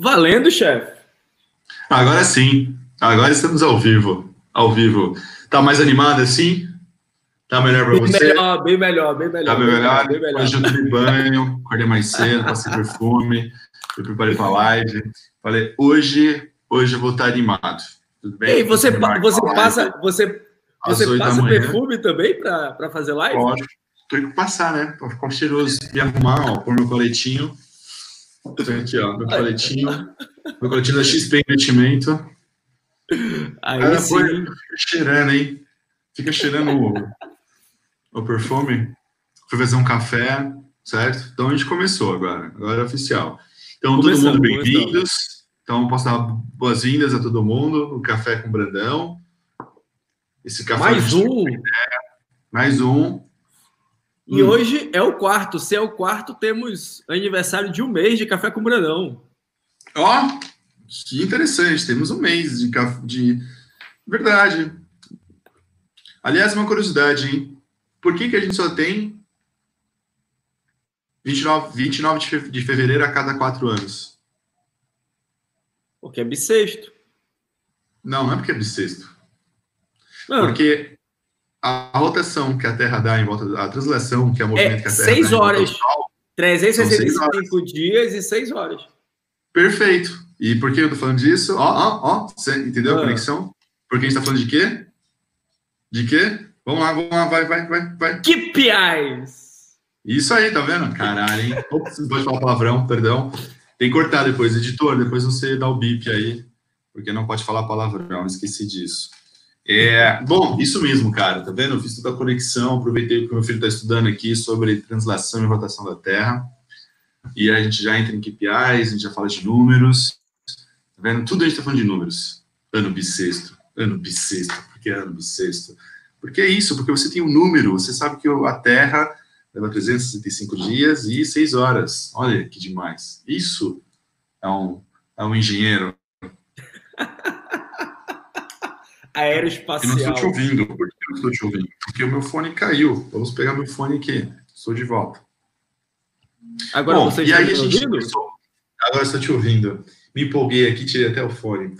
Valendo, chefe. Agora sim. Agora estamos ao vivo. Ao vivo. Tá mais animado assim? Tá melhor para você? Melhor, bem melhor, bem melhor. Tá bem melhor? Bem melhor. Hoje eu tomei banho, acordei mais cedo, passei perfume, me preparei para a live. Falei, hoje, hoje eu vou estar animado. Tudo bem? E você, você passa, você, você passa perfume também para fazer live? Lógico. Tem que passar, né? Para ficar cheiroso. E arrumar, ó, pôr meu coletinho. Tô aqui, ó, meu coletinho. meu coletinho da XP Investimento. Aí Cara, sim. Fica cheirando, hein? Fica cheirando o, o perfume. Fui fazer um café, certo? Então a gente começou agora. Agora é oficial. Então, todo mundo bem-vindos. Então, posso dar boas-vindas a todo mundo no Café com Brandão. Esse café mais um. mais um. E hum. hoje é o quarto. Se é o quarto, temos aniversário de um mês de Café com Brandão. Ó, oh, que interessante. Temos um mês de, de... Verdade. Aliás, uma curiosidade, hein? Por que, que a gente só tem 29, 29 de fevereiro a cada quatro anos? Porque é bissexto. Não, não é porque é bissexto. Não. Porque a rotação que a Terra dá em volta, a translação que é o movimento é, que a Terra seis dá horas. Sol, 365 dias e seis horas. Perfeito. E por que eu tô falando disso? Ó, ó, ó, entendeu a ah. conexão? Porque a gente tá falando de quê? De quê? Vamos lá, vamos lá, vai, vai, vai, vai. KPIs! Isso aí, tá vendo? Caralho, hein? Ops, não pode falar palavrão, perdão. Tem que cortar depois, editor, depois você dá o bip aí, porque não pode falar palavrão, esqueci disso. É, bom, isso mesmo, cara, tá vendo? Eu fiz toda a conexão, aproveitei que o meu filho está estudando aqui sobre translação e rotação da Terra, e a gente já entra em KPIs, a gente já fala de números, tá vendo? Tudo a gente está falando de números. Ano bissexto, ano bissexto, por que ano bissexto? Porque é isso, porque você tem um número, você sabe que a Terra leva 365 dias e 6 horas. Olha que demais. Isso é um, é um engenheiro aeroespacial. Eu não estou te ouvindo. Por que eu não estou te ouvindo? Porque o meu fone caiu. Vamos pegar meu fone aqui. Estou de volta. Agora Bom, você está me ouvindo? Agora estou te ouvindo. Me empolguei aqui, tirei até o fone.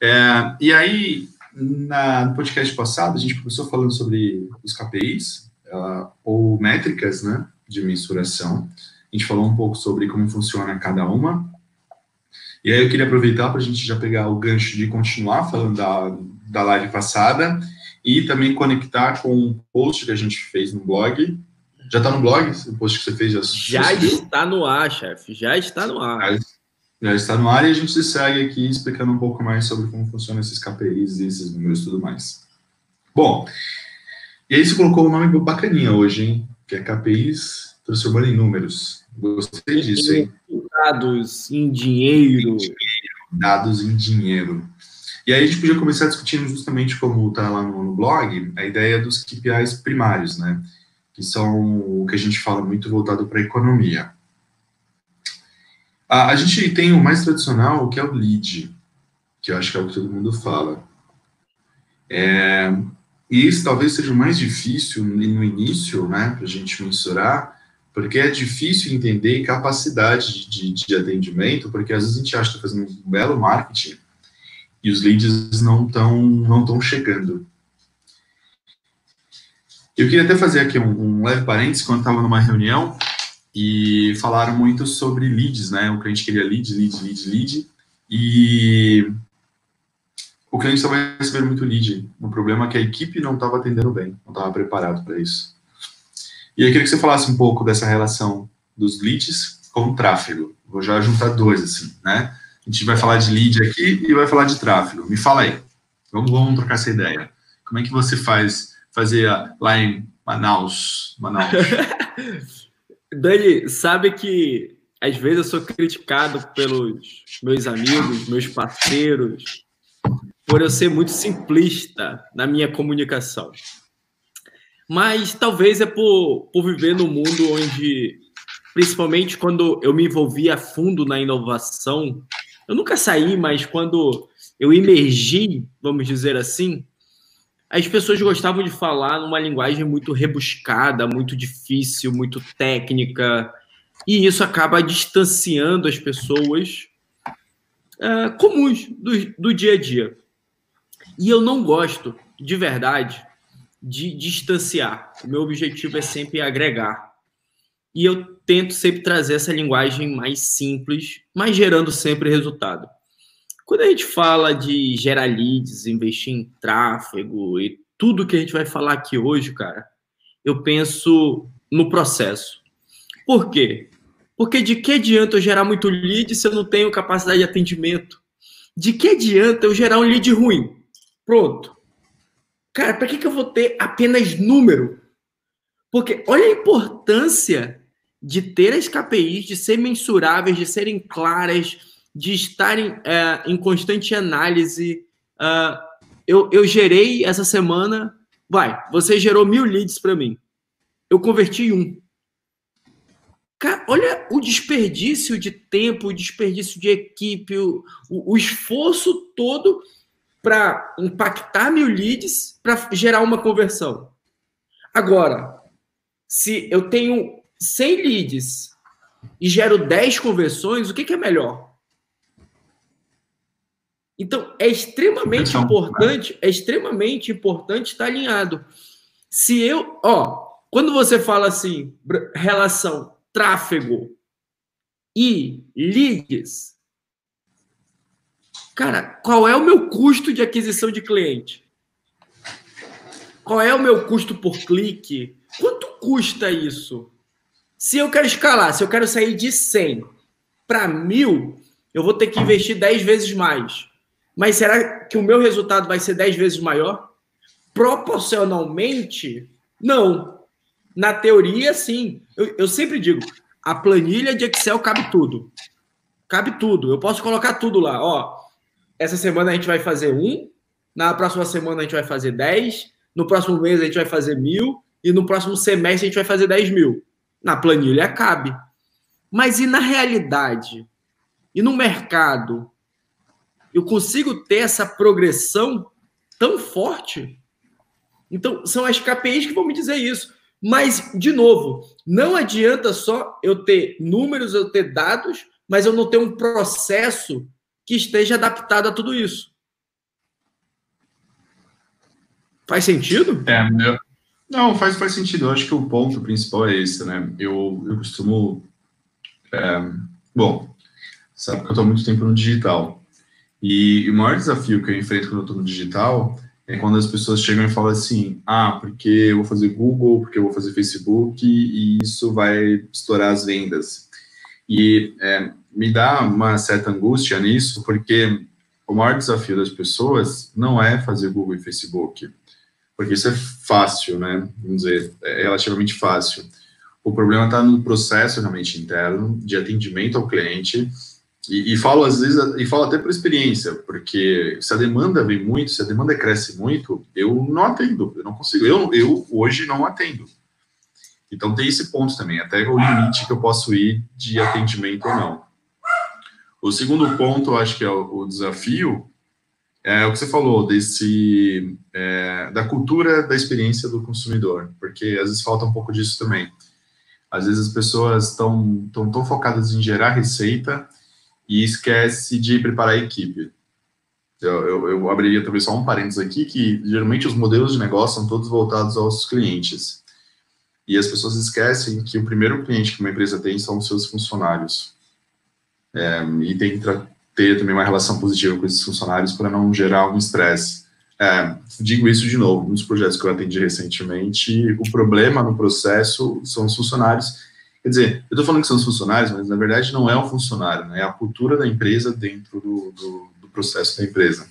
É, e aí, na, no podcast passado, a gente começou falando sobre os KPIs, uh, ou métricas né, de mensuração. A gente falou um pouco sobre como funciona cada uma. E aí eu queria aproveitar para a gente já pegar o gancho de continuar falando da, da live passada e também conectar com um post que a gente fez no blog. Já está no blog? O post que você fez já Já está no ar, chefe. Já está no ar. Já, está no ar e a gente segue aqui explicando um pouco mais sobre como funcionam esses KPIs e esses números e tudo mais. Bom, e aí você colocou um nome bacaninha hoje, hein? Que é KPIs transformando em números. Gostei disso, hein? Dados em dinheiro. Dados em dinheiro. E aí a gente podia começar discutindo justamente como está lá no, no, blog, a ideia dos KPIs primários, né? Que são o que a gente fala muito voltado para a economia. A, gente tem o mais tradicional, que é o lead, que eu acho que é o que todo mundo fala. É, e esse talvez seja o mais difícil no início, né, para a gente mensurar, porque é difícil entender capacidade de, de atendimento, porque às vezes a gente acha que está fazendo um belo marketing, e os leads não estão não tão chegando. Eu queria até fazer aqui um, um leve parênteses, quando estava numa reunião e falaram muito sobre leads, né? O cliente queria lead, lead, lead, lead, e o cliente estava recebendo muito lead. O problema é que a equipe não estava atendendo bem, não estava preparado para isso. E eu queria que você falasse um pouco dessa relação dos leads com o tráfego. Vou já juntar dois, assim, né? A gente vai falar de lead aqui e vai falar de tráfego. Me fala aí. Vamos, vamos trocar essa ideia. Como é que você faz fazer lá em Manaus? Manaus. Dani, sabe que às vezes eu sou criticado pelos meus amigos, meus parceiros, por eu ser muito simplista na minha comunicação. Mas talvez é por, por viver num mundo onde, principalmente quando eu me envolvi a fundo na inovação, eu nunca saí, mas quando eu emergi, vamos dizer assim, as pessoas gostavam de falar numa linguagem muito rebuscada, muito difícil, muito técnica, e isso acaba distanciando as pessoas uh, comuns do, do dia a dia. E eu não gosto, de verdade, de distanciar. O meu objetivo é sempre agregar. E eu tento sempre trazer essa linguagem mais simples, mas gerando sempre resultado. Quando a gente fala de gerar leads, investir em tráfego e tudo que a gente vai falar aqui hoje, cara, eu penso no processo. Por quê? Porque de que adianta eu gerar muito lead se eu não tenho capacidade de atendimento? De que adianta eu gerar um lead ruim? Pronto. Cara, para que, que eu vou ter apenas número? Porque olha a importância de ter as KPIs, de serem mensuráveis, de serem claras, de estarem é, em constante análise. Uh, eu, eu gerei essa semana, vai, você gerou mil leads para mim. Eu converti um. Cara, olha o desperdício de tempo, o desperdício de equipe, o, o esforço todo para impactar mil leads para gerar uma conversão. Agora, se eu tenho 100 leads e gero 10 conversões, o que, que é melhor? Então, é extremamente importante, é extremamente importante estar alinhado. Se eu, ó, quando você fala assim, relação tráfego e leads, cara, qual é o meu custo de aquisição de cliente? Qual é o meu custo por clique? Quanto custa isso? Se eu quero escalar, se eu quero sair de 100 para 1000, eu vou ter que investir 10 vezes mais. Mas será que o meu resultado vai ser 10 vezes maior? Proporcionalmente, não. Na teoria, sim. Eu, eu sempre digo, a planilha de Excel cabe tudo. Cabe tudo. Eu posso colocar tudo lá. Ó, essa semana a gente vai fazer um, na próxima semana a gente vai fazer 10, no próximo mês a gente vai fazer mil, e no próximo semestre a gente vai fazer 10 mil. Na planilha cabe. Mas e na realidade? E no mercado? Eu consigo ter essa progressão tão forte? Então, são as KPIs que vão me dizer isso. Mas, de novo, não adianta só eu ter números, eu ter dados, mas eu não ter um processo que esteja adaptado a tudo isso. Faz sentido? É, meu, não, faz, faz sentido. Eu acho que o ponto principal é esse, né? Eu, eu costumo. É, bom, sabe que eu estou muito tempo no digital. E, e, o maior desafio que eu enfrento quando eu estou no digital é quando as pessoas chegam e falam assim: ah, porque eu vou fazer Google, porque eu vou fazer Facebook, e isso vai estourar as vendas. E é, me dá uma certa angústia nisso, porque o maior desafio das pessoas não é fazer Google e Facebook porque isso é fácil, né? Vamos dizer, é relativamente fácil. O problema está no processo realmente interno de atendimento ao cliente. E, e, falo às vezes, e falo até por experiência, porque se a demanda vem muito, se a demanda cresce muito, eu não atendo, eu não consigo. Eu, eu hoje não atendo. Então tem esse ponto também, até o limite que eu posso ir de atendimento ou não. O segundo ponto, acho que é o, o desafio, é o que você falou desse é, da cultura da experiência do consumidor, porque às vezes falta um pouco disso também. Às vezes as pessoas estão tão, tão focadas em gerar receita e esquece de preparar a equipe. Eu, eu, eu abriria talvez só um parênteses aqui, que geralmente os modelos de negócio são todos voltados aos clientes. E as pessoas esquecem que o primeiro cliente que uma empresa tem são os seus funcionários. É, e tem que ter também uma relação positiva com esses funcionários para não gerar um estresse. É, digo isso de novo, nos projetos que eu atendi recentemente, o problema no processo são os funcionários. Quer dizer, eu estou falando que são os funcionários, mas na verdade não é o funcionário, né? é a cultura da empresa dentro do, do, do processo da empresa.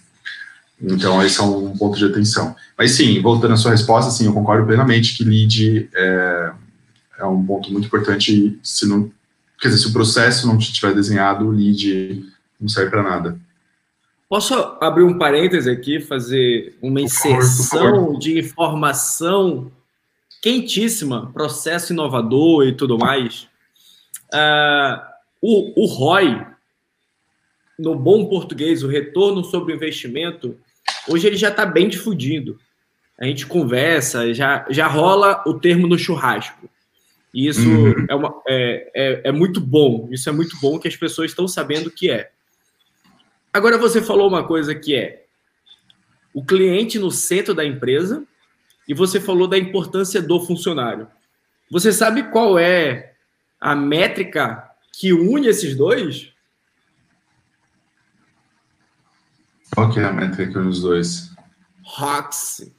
Então, esse é um ponto de atenção. Mas sim, voltando à sua resposta, sim, eu concordo plenamente que lead é, é um ponto muito importante. Se não, quer dizer, se o processo não estiver desenhado, o lead não serve para nada. Posso abrir um parêntese aqui, fazer uma inserção de informação quentíssima, processo inovador e tudo mais. Uh, o, o ROI, no bom português, o retorno sobre o investimento, hoje ele já está bem difundido. A gente conversa, já, já rola o termo no churrasco. E isso uhum. é, uma, é, é, é muito bom. Isso é muito bom que as pessoas estão sabendo o que é. Agora você falou uma coisa que é o cliente no centro da empresa e você falou da importância do funcionário. Você sabe qual é a métrica que une esses dois? Qual que é a métrica que une os dois? ROX.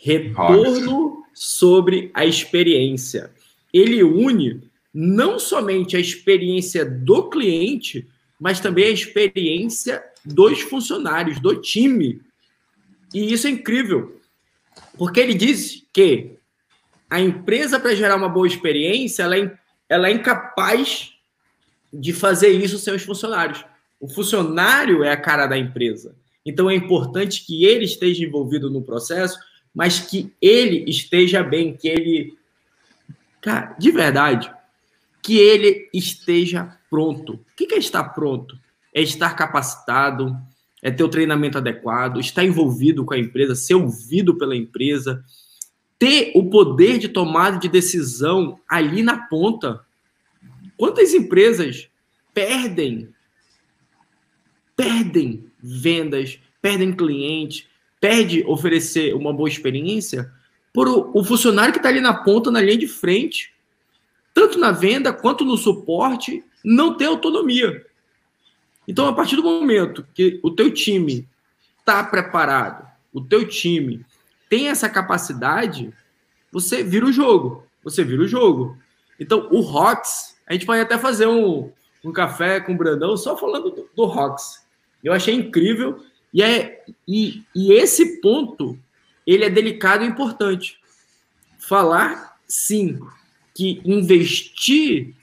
Retorno sobre a experiência. Ele une não somente a experiência do cliente, mas também a experiência dos funcionários, do time. E isso é incrível, porque ele diz que a empresa, para gerar uma boa experiência, ela é, ela é incapaz de fazer isso sem os funcionários. O funcionário é a cara da empresa. Então é importante que ele esteja envolvido no processo, mas que ele esteja bem, que ele. Cara, de verdade, que ele esteja pronto. O que é estar pronto? É estar capacitado, é ter o treinamento adequado, estar envolvido com a empresa, ser ouvido pela empresa, ter o poder de tomada de decisão ali na ponta. Quantas empresas perdem perdem vendas, perdem clientes, perde oferecer uma boa experiência por o, o funcionário que está ali na ponta, na linha de frente, tanto na venda quanto no suporte, não ter autonomia. Então, a partir do momento que o teu time está preparado, o teu time tem essa capacidade, você vira o jogo. Você vira o jogo. Então, o Rox, a gente pode até fazer um, um café com o Brandão só falando do, do. Eu achei incrível. E, é, e, e esse ponto, ele é delicado e importante. Falar, sim, que investir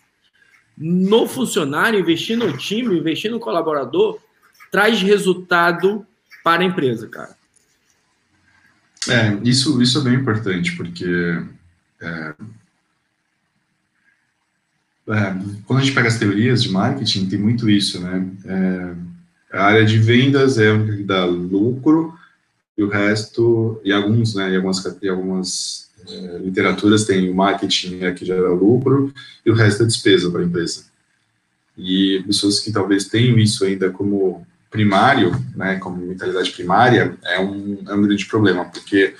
no funcionário, investir no time, investir no colaborador, traz resultado para a empresa, cara. É, isso, isso é bem importante, porque é, é, quando a gente pega as teorias de marketing, tem muito isso, né? É, a área de vendas é a que dá lucro, e o resto, e alguns, né, e algumas, e algumas é, literaturas tem o marketing é que gera lucro, e o resto é despesa para a empresa. E pessoas que talvez tenham isso ainda como primário, né, como mentalidade primária, é um, é um grande problema, porque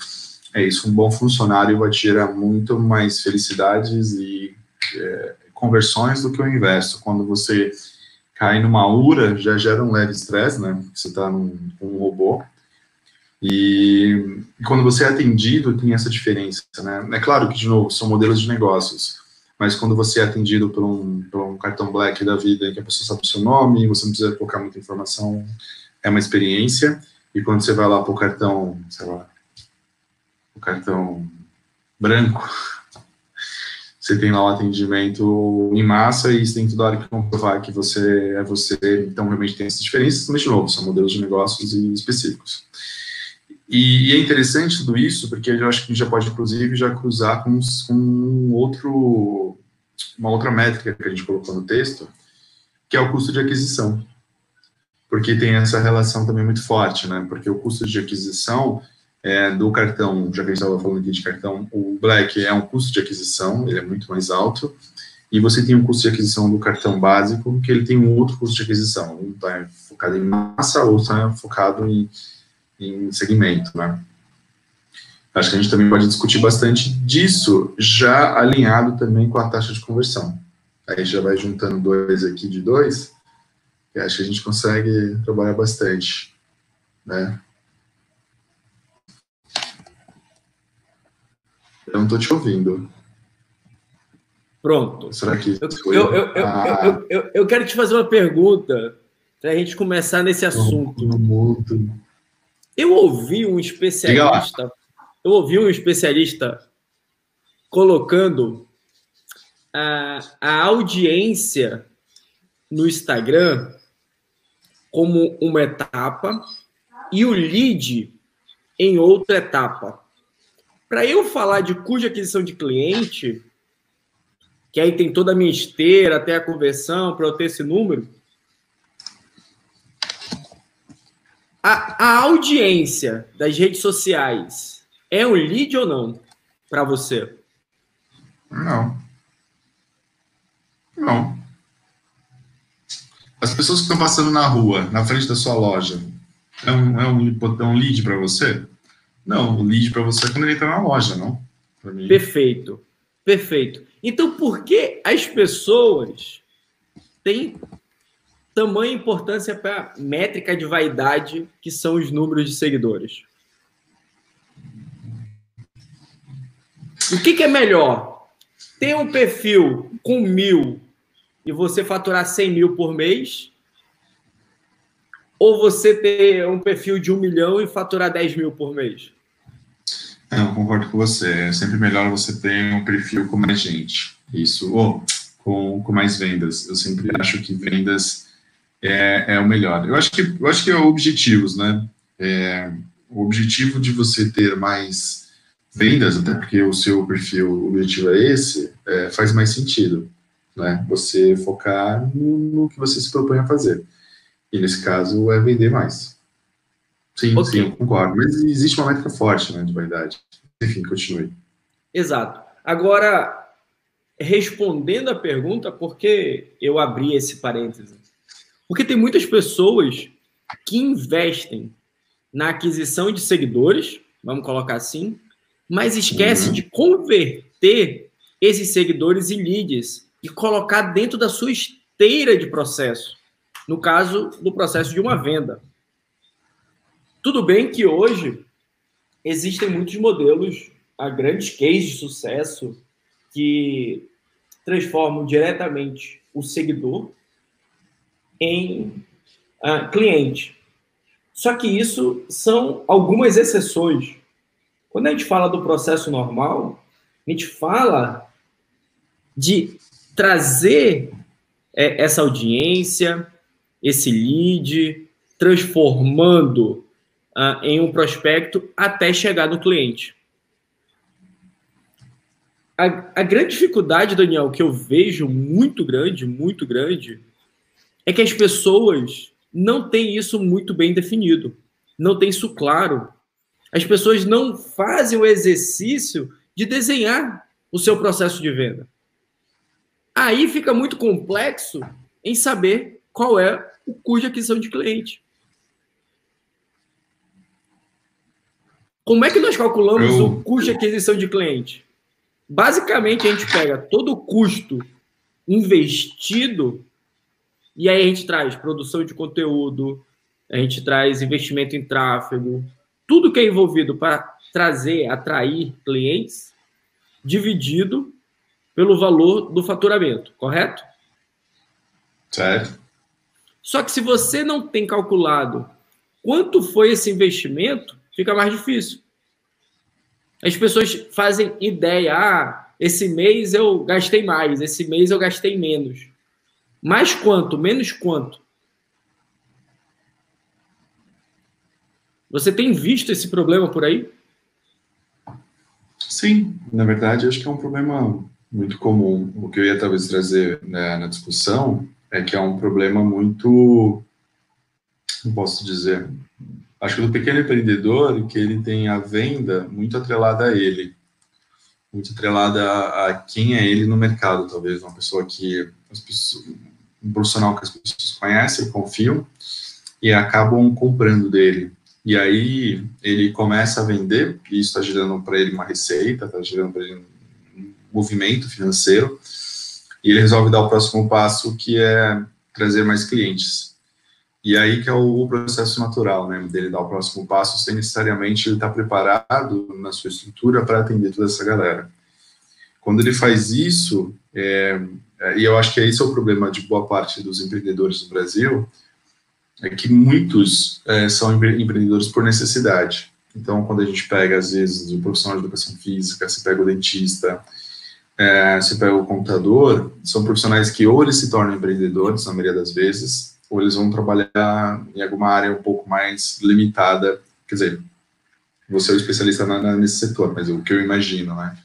é isso, um bom funcionário vai te gerar muito mais felicidades e é, conversões do que o inverso. Quando você cai numa URA, já gera um leve estresse, né, você está num um robô, e, e quando você é atendido, tem essa diferença, né, é claro que, de novo, são modelos de negócios, mas quando você é atendido por um, por um cartão black da vida, que a pessoa sabe o seu nome, você não precisa colocar muita informação, é uma experiência. E quando você vai lá para o cartão, sei lá, o cartão branco, você tem lá o atendimento em massa e você tem toda hora que comprovar que você é você. Então, realmente tem essas diferenças, mas, de novo, são modelos de negócios específicos. E, e, é interessante tudo isso, porque eu acho que a gente já pode, inclusive, já cruzar com, com um outro, uma outra métrica que a gente colocou no texto, que é o custo de aquisição. Porque tem essa relação também muito forte, né? Porque o custo de aquisição é, do cartão, já que a gente estava falando aqui de cartão, o Black é um custo de aquisição, ele é muito mais alto, e você tem um custo de aquisição do cartão básico, que ele tem um outro custo de aquisição. Um está focado em massa, outro está focado em em segmento, né? Acho que a gente também pode discutir bastante disso, já alinhado também com a taxa de conversão. Aí já vai juntando dois aqui de dois, e acho que a gente consegue trabalhar bastante, né? Eu não estou te ouvindo. Pronto. Será que. Eu, eu, eu, ah. eu, quero te fazer uma pergunta para a gente começar nesse assunto. Eu ouvi um especialista, eu ouvi um especialista colocando a, a audiência no Instagram como uma etapa e o lead em outra etapa. Para eu falar de cuja aquisição de cliente, que aí tem toda a minha esteira até a conversão, para eu ter esse número, A, a audiência das redes sociais é um lead ou não para você? Não. Não. as pessoas que estão passando na rua, na frente da sua loja, é um, é um, é um lead para você? Não, o lead para você é quando ele entra na loja, não? Perfeito, perfeito. Então, por que as pessoas têm tamanha importância para a métrica de vaidade, que são os números de seguidores? O que, que é melhor? Ter um perfil com mil e você faturar 100 mil por mês? Ou você ter um perfil de um milhão e faturar 10 mil por mês? Não, concordo com você. É sempre melhor você ter um perfil com mais gente. Isso, ou com, com mais vendas. Eu sempre acho que vendas é, é o melhor. Eu acho que, eu acho que é objetivos, né? É, o objetivo de você ter mais vendas, até porque o seu perfil, o objetivo é esse, é, faz mais sentido, né? Você focar no, no, que você se propõe a fazer. E nesse caso é vender mais. Sim, okay. sim, eu concordo. Mas existe uma métrica forte, né, de vaidade. Enfim, continue. Exato. Agora, respondendo a pergunta, por que eu abri esse parêntese? Porque tem muitas pessoas que investem na aquisição de seguidores, vamos colocar assim, mas esquece uhum. de converter esses seguidores em leads e colocar dentro da sua esteira de processo. No caso do processo de uma venda. Tudo bem que hoje existem muitos modelos, a grandes cases de sucesso que transformam diretamente o seguidor em uh, cliente. Só que isso são algumas exceções. Quando a gente fala do processo normal, a gente fala de trazer é, essa audiência, esse lead, transformando uh, em um prospecto até chegar no cliente. A, a grande dificuldade, Daniel, que eu vejo muito grande, muito grande, é que as pessoas não têm isso muito bem definido, não tem isso claro. As pessoas não fazem o exercício de desenhar o seu processo de venda. Aí fica muito complexo em saber qual é o custo de aquisição de cliente. Como é que nós calculamos Eu... o custo de aquisição de cliente? Basicamente, a gente pega todo o custo investido e aí a gente traz produção de conteúdo, a gente traz investimento em tráfego, tudo que é envolvido para trazer, atrair clientes, dividido pelo valor do faturamento, correto? Certo. Só que se você não tem calculado quanto foi esse investimento, fica mais difícil. As pessoas fazem ideia, ah, esse mês eu gastei mais, esse mês eu gastei menos. Mais quanto? Menos quanto? Você tem visto esse problema por aí? Sim, na verdade, acho que é um problema muito comum. O que eu ia talvez trazer né, na discussão é que é um problema muito, não posso dizer, acho que do pequeno empreendedor que ele tem a venda muito atrelada a ele, muito atrelada a, a quem é ele no mercado, talvez uma pessoa que pessoas, um profissional que as pessoas conhecem, confiam e acabam comprando dele. E aí ele começa a vender, e isso está gerando para ele uma receita, está gerando para ele um movimento financeiro, e ele resolve dar o próximo passo, que é trazer mais clientes. E aí que é o, processo natural, né, dele dar o próximo passo, sem necessariamente ele estar tá preparado na sua estrutura para atender toda essa galera. Quando ele faz isso, é, é, e eu acho que esse é o problema de boa parte dos empreendedores do Brasil, é que muitos é, são empreendedores por necessidade. Então, quando a gente pega, às vezes, o profissional de educação física, você pega o dentista, é, você pega o contador, são profissionais que ou eles se tornam empreendedores, na maioria das vezes, ou eles vão trabalhar em alguma área um pouco mais limitada, quer dizer, você é o especialista na, na, nesse setor, mas o que eu imagino, né?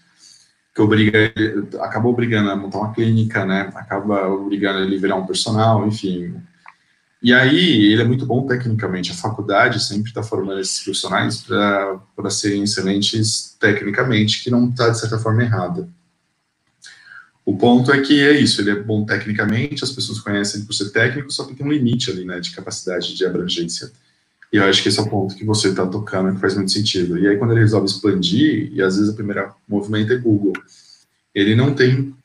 Que obriga, acaba obrigando a montar uma clínica, né? Acaba obrigando ele a virar um personal, enfim, e aí, ele é muito bom tecnicamente. A faculdade sempre está formando esses profissionais para serem excelentes tecnicamente, que não está, de certa forma, errada. O ponto é que é isso, ele é bom tecnicamente, as pessoas conhecem por ser técnico, só que tem um limite ali, né, de capacidade de abrangência. E eu acho que esse é o ponto que você está tocando, que faz muito sentido. E aí, quando ele resolve expandir, e às vezes o primeiro movimento é Google, ele não tem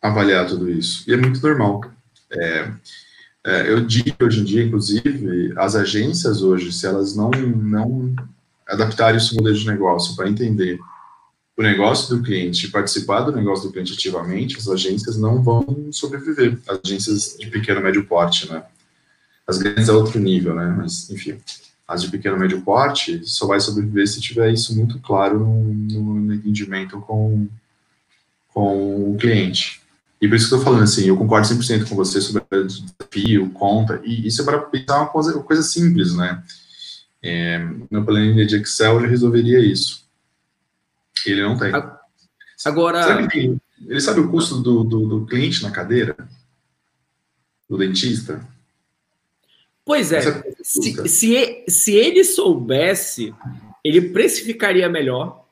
avaliado tudo isso. E é muito normal. É, é, eu digo hoje em dia, inclusive, as agências hoje, se elas não, não adaptarem seu modelo de negócio para entender o negócio do cliente participar do negócio do cliente ativamente, as agências não vão sobreviver. As agências de pequeno médio porte, né? As grandes é outro nível, né? Mas, enfim, as de pequeno e médio porte só vai sobreviver se tiver isso muito claro no, no entendimento com, com o cliente. E por isso que eu estou falando assim, eu concordo 100% com você sobre o desafio, conta, e isso é para pensar uma coisa, uma coisa simples, né? É, no planilha de Excel já resolveria isso. Ele não tem. Agora. Sabe ele sabe o custo do, do, do cliente na cadeira? Do dentista? Pois é, se, se, se ele soubesse, ele precificaria melhor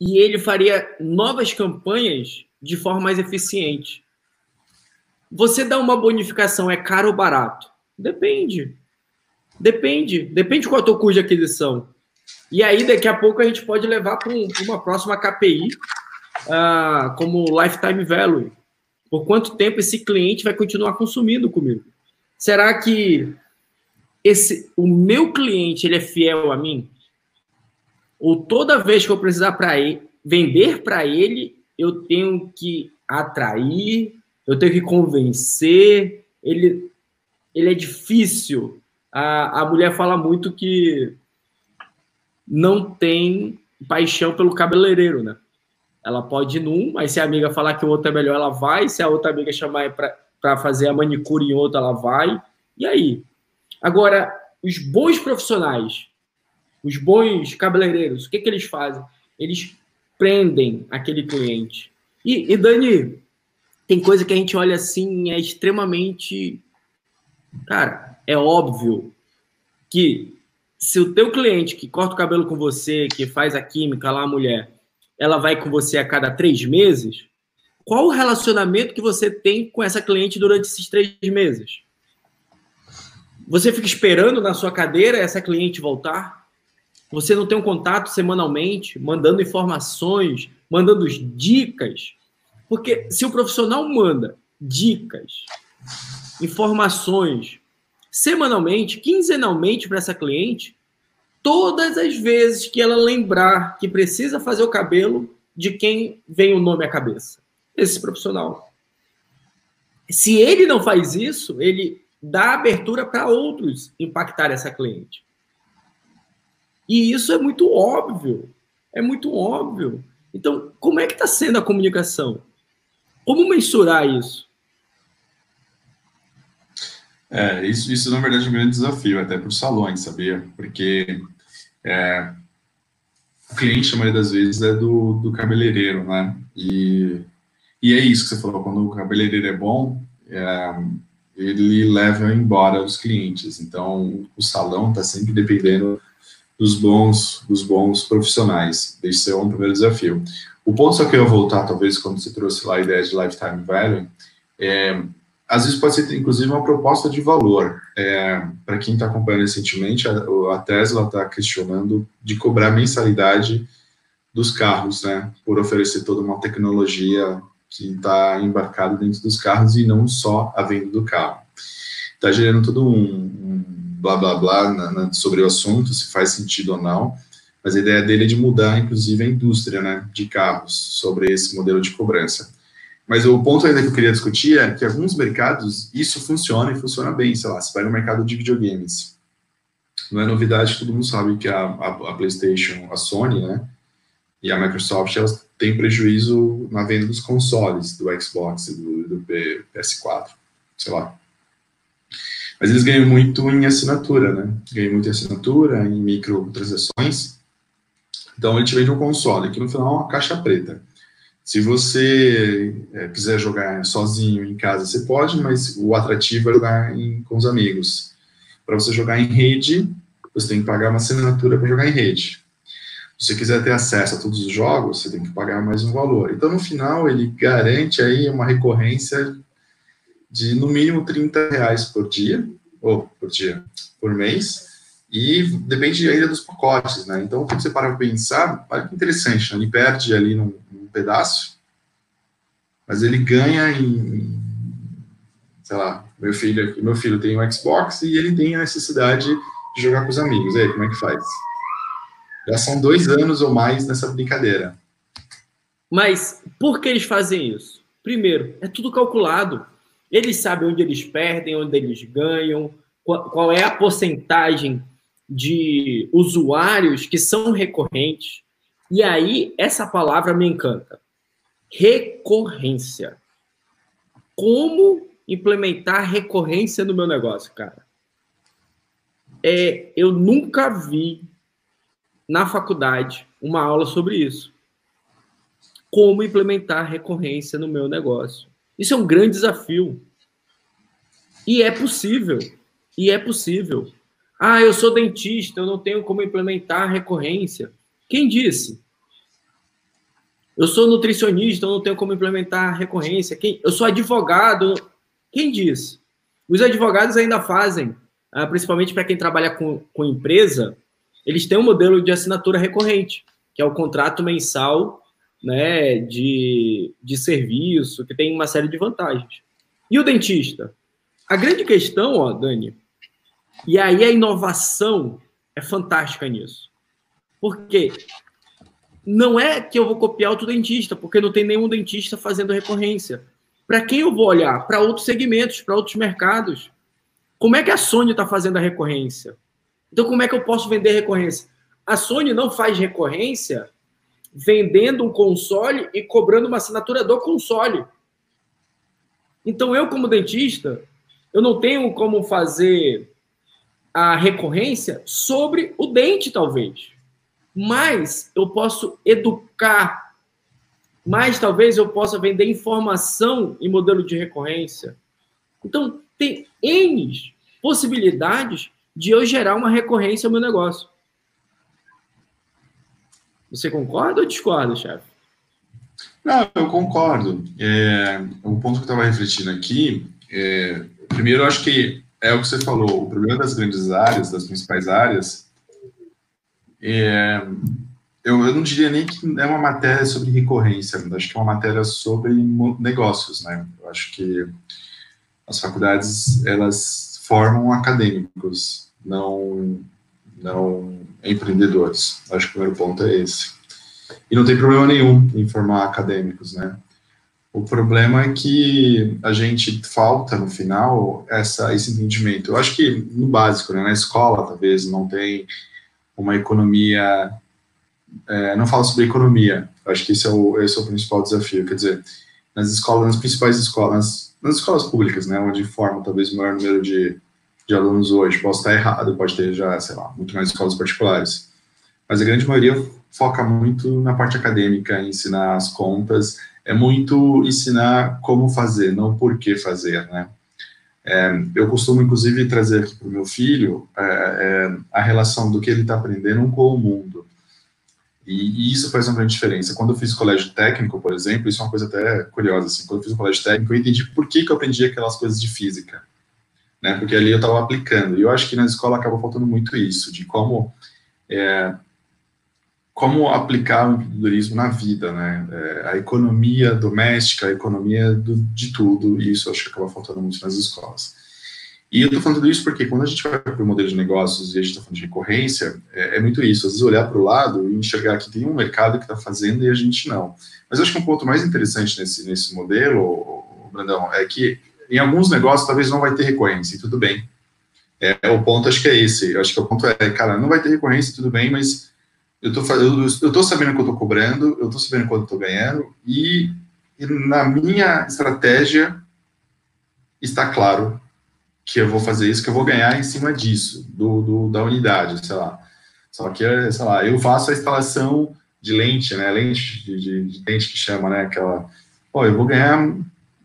e ele faria novas campanhas de forma mais eficiente. Você dá uma bonificação, é caro ou barato? Depende. Depende. Depende qual é o teu custo de aquisição. E aí, daqui a pouco, a gente pode levar para um, uma próxima KPI, uh, ah, como Lifetime Value. Por quanto tempo esse cliente vai continuar consumindo comigo? Será que esse, o meu cliente ele é fiel a mim? Ou toda vez que eu precisar para vender para ele, eu tenho que atrair, eu tenho que convencer, ele, ele é difícil. A, a mulher fala muito que não tem paixão pelo cabeleireiro, né? Ela pode ir num, mas se a amiga falar que o outro é melhor, ela vai. Se a outra amiga chamar para para fazer a manicure em outra, ela vai. E aí? Agora, os bons profissionais, os bons cabeleireiros, o que, que eles fazem? Eles prendem aquele cliente. E, e Dani, tem coisa que a gente olha assim, é extremamente. Cara, é óbvio que se o teu cliente que corta o cabelo com você, que faz a química lá, a mulher, ela vai com você a cada três meses, qual o relacionamento que você tem com essa cliente durante esses três meses? Você fica esperando na sua cadeira essa cliente voltar? Você não tem um contato semanalmente, mandando informações, mandando dicas? Porque se o profissional manda dicas, informações, semanalmente, quinzenalmente para essa cliente, todas as vezes que ela lembrar que precisa fazer o cabelo, de quem vem o nome à cabeça? Esse profissional. Se ele não faz isso, ele dá abertura para outros impactar essa cliente. E isso é muito óbvio. É muito óbvio. Então, como é que está sendo a comunicação? Como mensurar isso? É, isso, isso na verdade é um grande desafio, até para os salões, sabia? Porque é, o cliente, a maioria das vezes, é do, do cabeleireiro, né? E e é isso que você falou, quando o cabeleireiro é bom, é, ele leva embora os clientes. Então, o salão está sempre dependendo dos bons, dos bons profissionais. Esse é um primeiro desafio. O ponto só que eu ia voltar, talvez, quando você trouxe lá a ideia de lifetime value, é, às vezes pode ser, inclusive, uma proposta de valor. É, Para quem está acompanhando recentemente, a, a Tesla está questionando de cobrar mensalidade dos carros, né, por oferecer toda uma tecnologia que está embarcado dentro dos carros e não só a venda do carro. Está gerando todo um, um, blá blá blá na, na, sobre o assunto, se faz sentido ou não, mas a ideia dele é de mudar, inclusive, a indústria né, de carros sobre esse modelo de cobrança. Mas o ponto ainda que eu queria discutir é que alguns mercados isso funciona e funciona bem. Sei lá, se vai no mercado de videogames. Não é novidade, todo mundo sabe que a, a, a PlayStation, a Sony, né, e a Microsoft, têm prejuízo na venda dos consoles, do Xbox e do, do PS4, sei lá. Mas eles ganham muito em assinatura, né? Ganham muito em assinatura, em microtransações. Então, ele te vende um console, que no final é uma caixa preta. Se você é, quiser jogar sozinho em casa, você pode, mas o atrativo é jogar em, com os amigos. Para você jogar em rede, você tem que pagar uma assinatura para jogar em rede. Se você quiser ter acesso a todos os jogos, você tem que pagar mais um valor. Então, no final, ele garante aí uma recorrência de no mínimo 30 reais por dia, ou por dia, por mês, e depende ainda dos pacotes, né? Então, quando você para para pensar, olha que interessante, né? ele perde ali num, num, pedaço, mas ele ganha em, sei lá, meu filho, meu filho tem um Xbox e ele tem a necessidade de jogar com os amigos. E aí, como é que faz? Já são dois anos ou mais nessa brincadeira. Mas por que eles fazem isso? Primeiro, é tudo calculado. Eles sabem onde eles perdem, onde eles ganham, qual é a porcentagem de usuários que são recorrentes. E aí, essa palavra me encanta. Recorrência. Como implementar recorrência no meu negócio, cara? É, eu nunca vi na faculdade uma aula sobre isso. Como implementar recorrência no meu negócio. Isso é um grande desafio. E é possível. E é possível. Ah, eu sou dentista, eu não tenho como implementar recorrência. Quem disse? Eu sou nutricionista, eu não tenho como implementar recorrência. Quem? Eu sou advogado. Quem disse? Os advogados ainda fazem, ah, principalmente para quem trabalha com, com empresa, eles têm um modelo de assinatura recorrente, que é o contrato mensal né, de, de serviço, que tem uma série de vantagens. E o dentista? A grande questão, ó, Dani, e aí a inovação é fantástica nisso. Porque não é que eu vou copiar outro dentista, porque não tem nenhum dentista fazendo recorrência. Para quem eu vou olhar? Para outros segmentos, para outros mercados. Como é que a Sony está fazendo a recorrência? Então, como é que eu posso vender recorrência? A Sony não faz recorrência vendendo um console e cobrando uma assinatura do console. Então, eu, como dentista, eu não tenho como fazer a recorrência sobre o dente, talvez. Mas eu posso educar. Mais talvez eu possa vender informação em modelo de recorrência. Então, tem N possibilidades de eu gerar uma recorrência ao meu negócio. Você concorda ou discorda, chefe? Não, eu concordo. É, o ponto que eu estava refletindo aqui, é, primeiro, eu acho que é o que você falou, o problema das grandes áreas, das principais áreas, é, eu, eu não diria nem que é uma matéria sobre recorrência, acho que é uma matéria sobre negócios, né? Eu acho que as faculdades, elas formam acadêmicos, não, não empreendedores. Acho que o primeiro ponto é esse. E não tem problema nenhum em formar acadêmicos, né? O problema é que a gente falta, no final, essa, esse entendimento. Eu acho que, no básico, né, na escola, talvez, não tem uma economia... É, não falo sobre economia, acho que esse é, o, esse é o principal desafio. Quer dizer, nas escolas, nas principais escolas, nas escolas públicas, né, onde forma talvez o maior número de, de alunos hoje, posso estar errado, pode ter já, sei lá, muito mais escolas particulares, mas a grande maioria foca muito na parte acadêmica, ensinar as contas, é muito ensinar como fazer, não por que fazer, né. É, eu costumo, inclusive, trazer aqui para o meu filho é, é, a relação do que ele está aprendendo com o mundo. E, isso faz uma grande diferença. Quando eu fiz colégio técnico, por exemplo, isso é uma coisa até curiosa, assim, quando eu fiz o colégio técnico, eu entendi por que, que eu aprendi aquelas coisas de física, né, porque ali eu estava aplicando, e eu acho que na escola acaba faltando muito isso, de como, é, como aplicar o empreendedorismo na vida, né, é, a economia doméstica, a economia do, de tudo, e isso acho que acaba faltando muito nas escolas. E eu estou falando isso porque quando a gente vai para o modelo de negócios e a gente está falando de recorrência, é, é, muito isso. Às vezes olhar para o lado e enxergar que tem um mercado que está fazendo e a gente não. Mas eu acho que um ponto mais interessante nesse, nesse modelo, Brandão, é que em alguns negócios talvez não vai ter recorrência, e tudo bem. É, o ponto acho que é esse. Eu acho que o ponto é, cara, não vai ter recorrência, tudo bem, mas eu estou eu, eu tô sabendo que eu estou cobrando, eu estou sabendo quanto estou ganhando, e, e na minha estratégia está claro que eu vou fazer isso, que eu vou ganhar em cima disso, do, do da unidade, sei lá. Só que, sei lá, eu faço a instalação de lente, né, lente de, de, de lente que chama, né, aquela, ó, eu vou ganhar,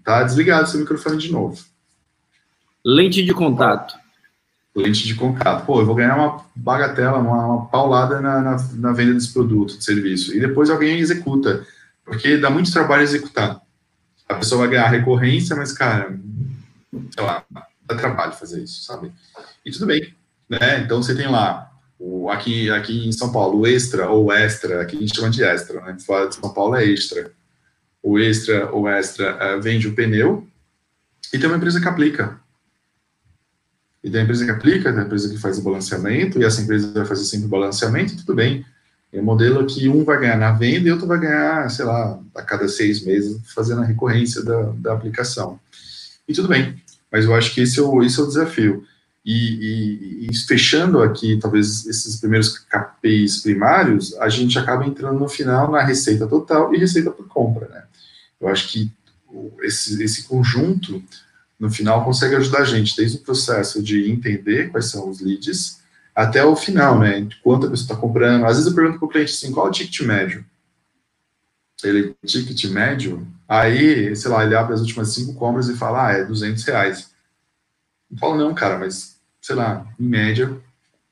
tá desligado seu microfone de novo. Lente de contato. lente de contato. Pô, eu vou ganhar uma bagatela, uma, uma paulada na, na, na, venda desse produto, de serviço. E depois alguém executa, porque dá muito trabalho executar. A pessoa vai ganhar recorrência, mas, cara, sei lá, dá trabalho fazer isso, sabe? E tudo bem, né? Então você tem lá, o, aqui, aqui em São Paulo, o extra ou extra, aqui a gente chama de extra, né? Fora de São Paulo é extra. O extra ou extra uh, vende o pneu e tem uma empresa que aplica. E tem a empresa que aplica, tem a empresa que faz o balanceamento, e essa empresa vai fazer sempre o balanceamento, tudo bem. É um modelo que um vai ganhar na venda e outro vai ganhar, sei lá, a cada seis meses, fazendo a recorrência da, da aplicação. E tudo bem, mas eu acho que esse é o, esse é o desafio. E, e, e, fechando aqui, talvez, esses primeiros KPIs primários, a gente acaba entrando no final na receita total e receita por compra, né? Eu acho que esse, esse conjunto, no final, consegue ajudar a gente, desde o processo de entender quais são os leads, até o final, né? De quanto a pessoa está comprando. Às vezes eu pergunto para o cliente assim, qual é o ticket médio? Ele, ticket médio, aí, sei lá, ele abre as últimas cinco compras e fala, ah, é 200 reais. Eu falo, não, cara, mas sei lá, em média,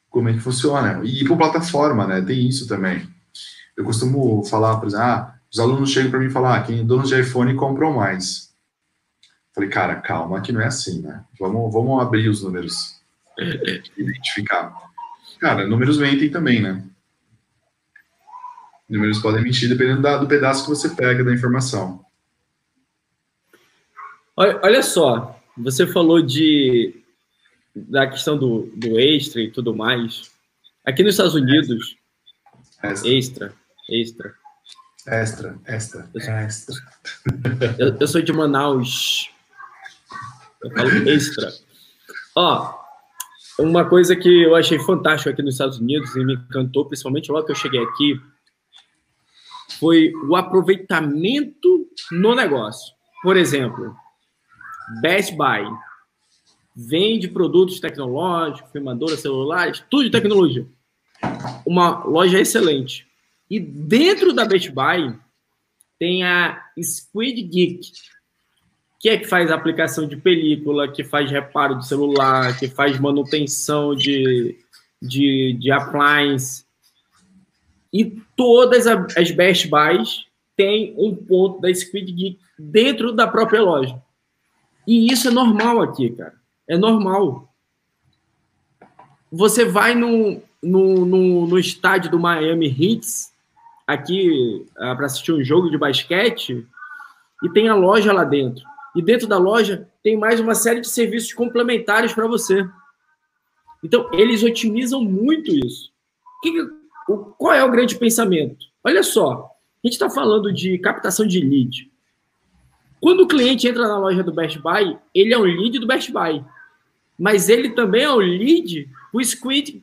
como é que funciona. E por plataforma, né? Tem isso também. Eu costumo falar, por exemplo, ah, os alunos chegam para mim e falam, ah, quem é donos de iPhone compram mais. Falei, cara, calma, que não é assim, né? Vamos, vamos abrir os números. identificar. Cara, números mentem também, né? Números podem mentir dependendo da, do pedaço que você pega da informação. Olha, olha só, você falou de da questão do, do extra e tudo mais. Aqui nos Estados Unidos, extra, extra. Extra, extra. extra. Eu, extra. Eu, eu, sou de Manaus. Eu falo extra. Ó, uma coisa que eu achei fantástico aqui nos Estados Unidos e me encantou, principalmente logo que eu cheguei aqui, foi o aproveitamento no negócio. Por exemplo, Best Buy vende produtos tecnológicos, filmadoras celulares, tudo de tecnologia. Uma loja excelente. E dentro da Best Buy tem a Squid Geek, que é que faz aplicação de película, que faz reparo de celular, que faz manutenção de, de, de appliance. E todas as Best Buys têm um ponto da Squid Geek dentro da própria loja. E isso é normal aqui, cara. É normal. Você vai no, no, no, no estádio do Miami Heat, aqui, ah, para assistir um jogo de basquete, e tem a loja lá dentro. E dentro da loja tem mais uma série de serviços complementares para você. Então, eles otimizam muito isso. Que, qual é o grande pensamento? Olha só, a gente está falando de captação de lead. Quando o cliente entra na loja do Best Buy, ele é um lead do Best Buy mas ele também é o lead, o Squid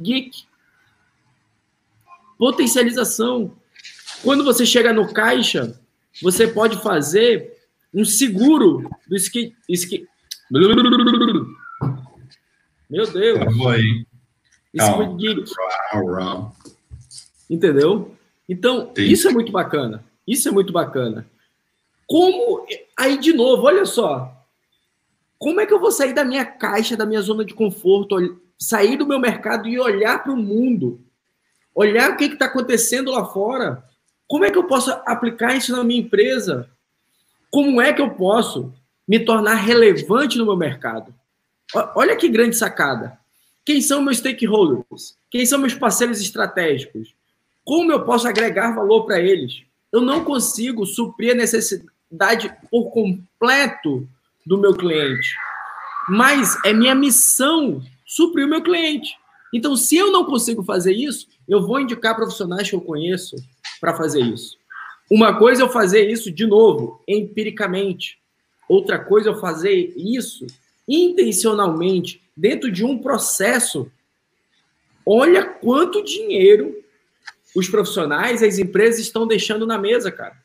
Geek. Potencialização. Quando você chega no caixa, você pode fazer um seguro do ski... Meu Deus. Squid Geek. Entendeu? Então, isso é muito bacana. Isso é muito bacana. Como. Aí, de novo, olha só. Como é que eu vou sair da minha caixa, da minha zona de conforto, sair do meu mercado e olhar para o mundo? Olhar o que está acontecendo lá fora? Como é que eu posso aplicar isso na minha empresa? Como é que eu posso me tornar relevante no meu mercado? Olha que grande sacada. Quem são meus stakeholders? Quem são meus parceiros estratégicos? Como eu posso agregar valor para eles? Eu não consigo suprir a necessidade por completo do meu cliente. Mas é minha missão suprir o meu cliente. Então, se eu não consigo fazer isso, eu vou indicar profissionais que eu conheço para fazer isso. Uma coisa é eu fazer isso de novo, empiricamente. Outra coisa é eu fazer isso intencionalmente, dentro de um processo. Olha quanto dinheiro os profissionais, as empresas estão deixando na mesa, cara.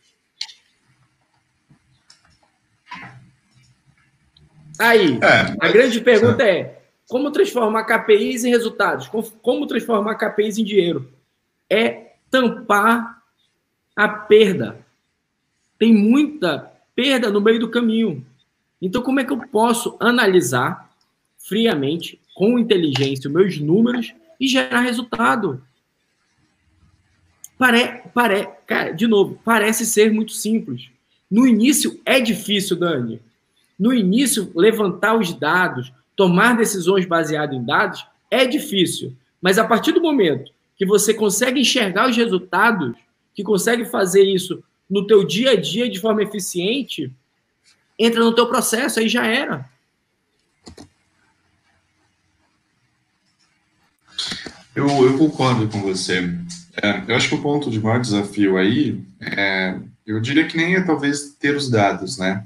Aí, é, a grande pergunta é. como transformar KPIs em resultados? Como transformar KPIs em dinheiro? É tampar a perda. Tem muita perda no meio do caminho. Então, como é que eu posso analisar, friamente, com inteligência, os meus números e gerar resultado. Pare, pare, cara, de novo, parece ser muito simples. No início é difícil, Dani. No início, levantar os dados, tomar decisões baseadas em dados é difícil. Mas a partir do momento que você consegue enxergar os resultados, que consegue fazer isso no teu dia a dia de forma eficiente, entra no teu processo, aí já era. Eu, eu concordo com você. É, eu acho que o ponto de maior desafio aí, é, eu diria que nem é talvez ter os dados, né?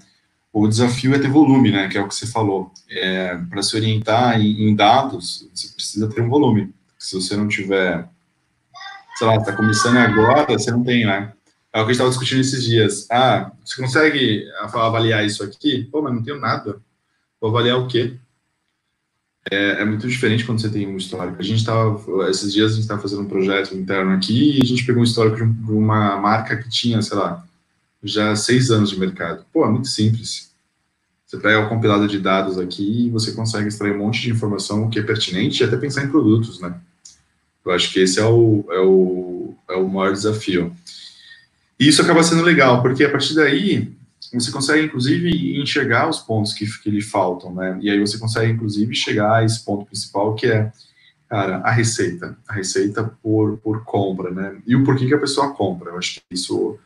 O desafio é ter volume, né? Que é o que você falou. É, Para se orientar em, em, dados, você precisa ter um volume. Se você não tiver, sei lá, está começando agora, você não tem, né? É o que a gente estava discutindo esses dias. Ah, você consegue avaliar isso aqui? Pô, mas não tenho nada. Vou avaliar o quê? É, é, muito diferente quando você tem um histórico. A gente estava, esses dias a gente estava fazendo um projeto interno aqui e a gente pegou um histórico de uma marca que tinha, sei lá, já seis anos de mercado. Pô, é muito simples. Você pega o compilado de dados aqui e você consegue extrair um monte de informação que é pertinente e até pensar em produtos, né? Eu acho que esse é o, é o, é o maior desafio. E isso acaba sendo legal, porque a partir daí você consegue, inclusive, enxergar os pontos que, que lhe faltam, né? E aí você consegue, inclusive, chegar a esse ponto principal, que é, cara, a receita. A receita por, por compra, né? E o porquê que a pessoa compra. Eu acho que isso,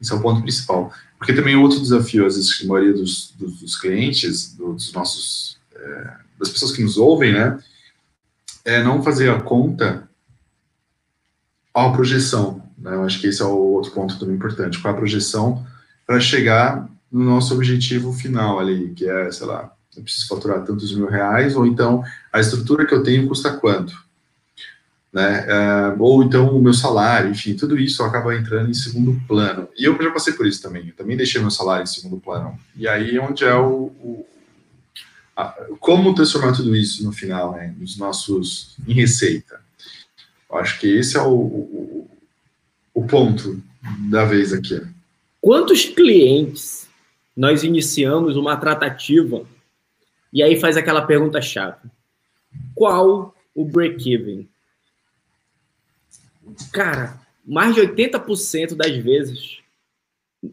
isso é o ponto principal. Porque também outro desafio, às vezes, que a maioria dos, dos, dos clientes, dos nossos, é, das pessoas que nos ouvem, né? É não fazer a conta a projeção. Né? Eu acho que esse é o outro ponto também importante. Qual é a projeção para chegar no nosso objetivo final ali, que é, sei lá, eu preciso faturar tantos mil reais, ou então a estrutura que eu tenho custa quanto? Né? É, ou então o meu salário, enfim, tudo isso acaba entrando em segundo plano. E eu já passei por isso também, eu também deixei meu salário em segundo plano. E aí é onde é o, o a, como transformar tudo isso no final, né, nos nossos, em receita. Eu acho que esse é o, o, o ponto da vez aqui. Quantos clientes nós iniciamos uma tratativa e aí faz aquela pergunta chave? Qual o break-even? Cara, mais de 80% das vezes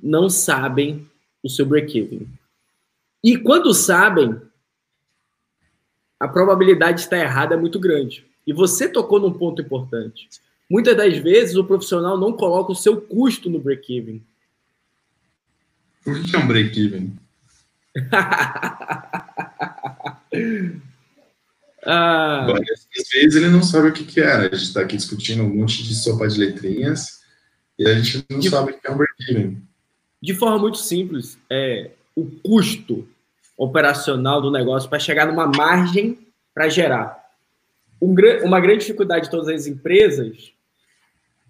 não sabem o seu break-even. E quando sabem, a probabilidade de estar errada é muito grande. E você tocou num ponto importante. Muitas das vezes o profissional não coloca o seu custo no break-even. O que é um break-even? ah. Às vezes ele não sabe o que, que é. A gente está aqui discutindo um monte de sopa de letrinhas e a gente não de, sabe o que é um break-even. De forma muito simples, é o custo operacional do negócio para chegar numa margem para gerar. Um, uma grande dificuldade de todas as empresas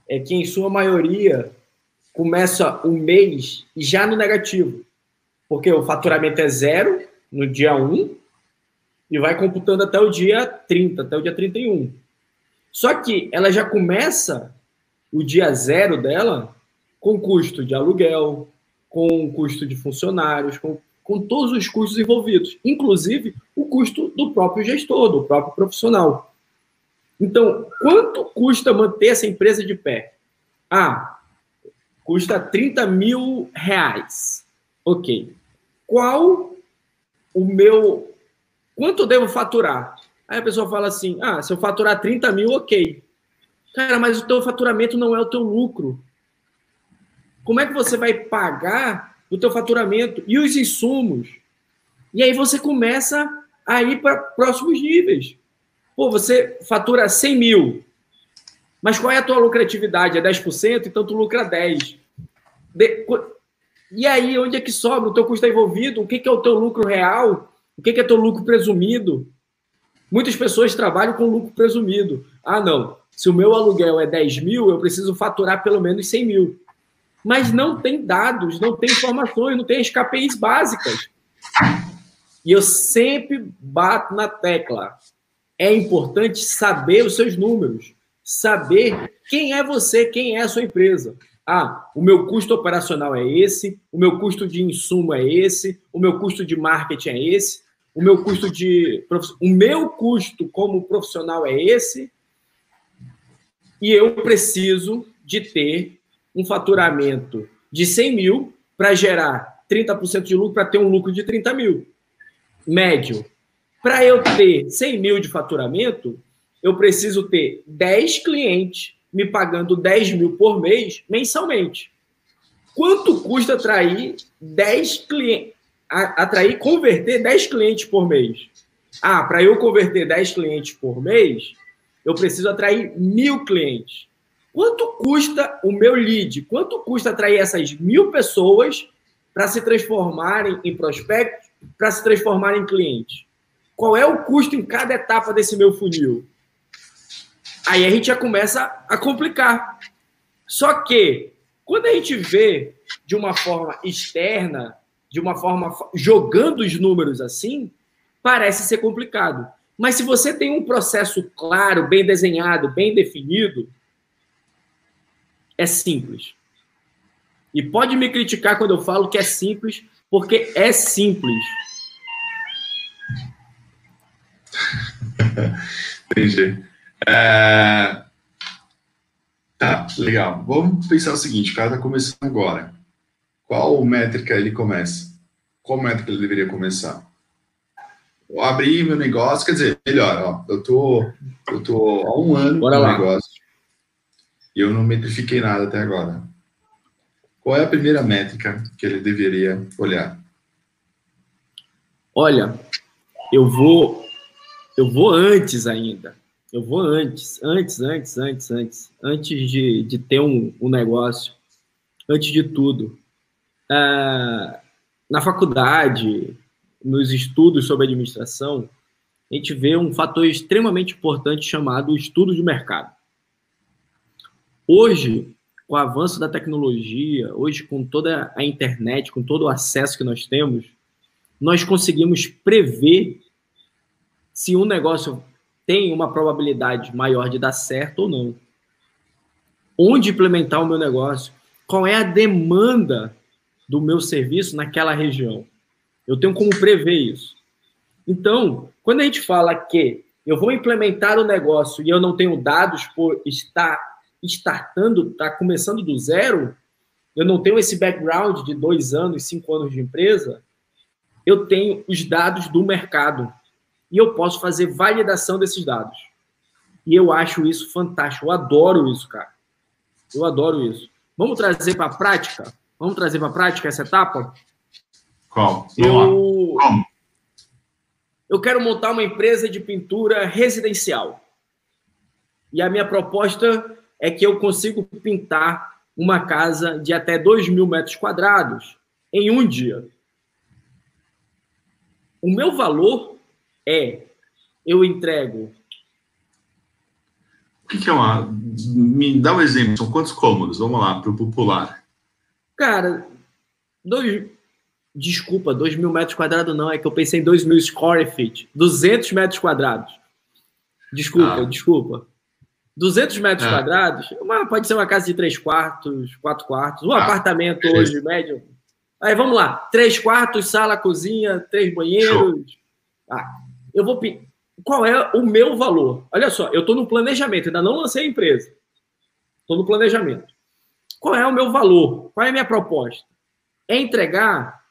é que, em sua maioria, começa o mês já no negativo. Porque o faturamento é zero no dia 1 e vai computando até o dia 30, até o dia 31. Só que ela já começa o dia zero dela com custo de aluguel, com custo de funcionários, com, com todos os custos envolvidos, inclusive o custo do próprio gestor, do próprio profissional. Então, quanto custa manter essa empresa de pé? Ah, custa 30 mil reais. Ok. Qual o meu. Quanto devo faturar? Aí a pessoa fala assim: ah, se eu faturar 30 mil, ok. Cara, mas o teu faturamento não é o teu lucro. Como é que você vai pagar o teu faturamento e os insumos? E aí você começa a ir para próximos níveis. Pô, você fatura 100 mil. Mas qual é a tua lucratividade? É 10%, então tu lucra 10%. De... E aí, onde é que sobra? O teu custo está envolvido? O que é o teu lucro real? O que, é teu lucro presumido? Muitas pessoas trabalham com lucro presumido. Ah, não. Se o meu aluguel é 10 mil, eu preciso faturar pelo menos 100 mil. Mas não tem dados, não tem informações, não tem as KPIs básicas. E eu sempre bato na tecla. É importante saber os seus números saber quem é você, quem é a sua empresa. Ah, o meu custo operacional é esse, o meu custo de insumo é esse, o meu custo de marketing é esse. O meu custo de o meu custo como profissional é esse e eu preciso de ter um faturamento de 100 mil para gerar 30% de lucro para ter um lucro de 30 mil médio. Para eu ter 100 mil de faturamento, eu preciso ter 10 clientes me pagando 10 mil por mês mensalmente. Quanto custa atrair 10 clientes, atrair, converter 10 clientes por mês? Ah, para eu converter 10 clientes por mês, eu preciso atrair mil clientes. Quanto custa o meu lead? Quanto custa atrair essas mil pessoas para se transformarem em prospectos, para se transformarem em clientes? Qual é o custo em cada etapa desse meu funil? Aí a gente já começa a complicar. Só que, quando a gente vê de uma forma externa, de uma forma jogando os números assim, parece ser complicado. Mas se você tem um processo claro, bem desenhado, bem definido, é simples. E pode me criticar quando eu falo que é simples, porque é simples. Entendi. É... Tá, legal. Vamos pensar o seguinte: o cara está começando agora. Qual métrica ele começa? Qual métrica ele deveria começar? Eu abri meu negócio, quer dizer, melhor, ó, eu tô, eu tô há um ano Bora no negócio e eu não metrifiquei nada até agora. Qual é a primeira métrica que ele deveria olhar? Olha, eu vou, eu vou antes ainda. Eu vou antes, antes, antes, antes, antes, antes de, de ter um, um negócio, antes de tudo. Ah, na faculdade, nos estudos sobre administração, a gente vê um fator extremamente importante chamado estudo de mercado. Hoje, com o avanço da tecnologia, hoje com toda a internet, com todo o acesso que nós temos, nós conseguimos prever se um negócio tem uma probabilidade maior de dar certo ou não. Onde implementar o meu negócio? Qual é a demanda do meu serviço naquela região? Eu tenho como prever isso. Então, quando a gente fala que eu vou implementar o negócio e eu não tenho dados por estar startando, estar tá começando do zero, eu não tenho esse background de dois anos, cinco anos de empresa, eu tenho os dados do mercado e eu posso fazer validação desses dados. E eu acho isso fantástico. Eu adoro isso, cara. Eu adoro isso. Vamos trazer para a prática? Vamos trazer para a prática essa etapa? Qual? Eu... Eu quero montar uma empresa de pintura residencial. E a minha proposta é que eu consigo pintar uma casa de até 2 mil metros quadrados em um dia. O meu valor é eu entrego. O que, que é uma. Me dá um exemplo, são quantos cômodos? Vamos lá, para o popular. Cara, dois. Desculpa, 2 mil metros quadrados não, é que eu pensei em 2 mil square feet. 200 metros quadrados. Desculpa, ah. desculpa. 200 metros é. quadrados, uma, pode ser uma casa de 3 quartos, 4 quartos, um ah, apartamento hoje médio. Aí vamos lá: 3 quartos, sala, cozinha, 3 banheiros. Ah, eu vou. Qual é o meu valor? Olha só, eu estou no planejamento, ainda não lancei a empresa. Estou no planejamento. Qual é o meu valor? Qual é a minha proposta? É entregar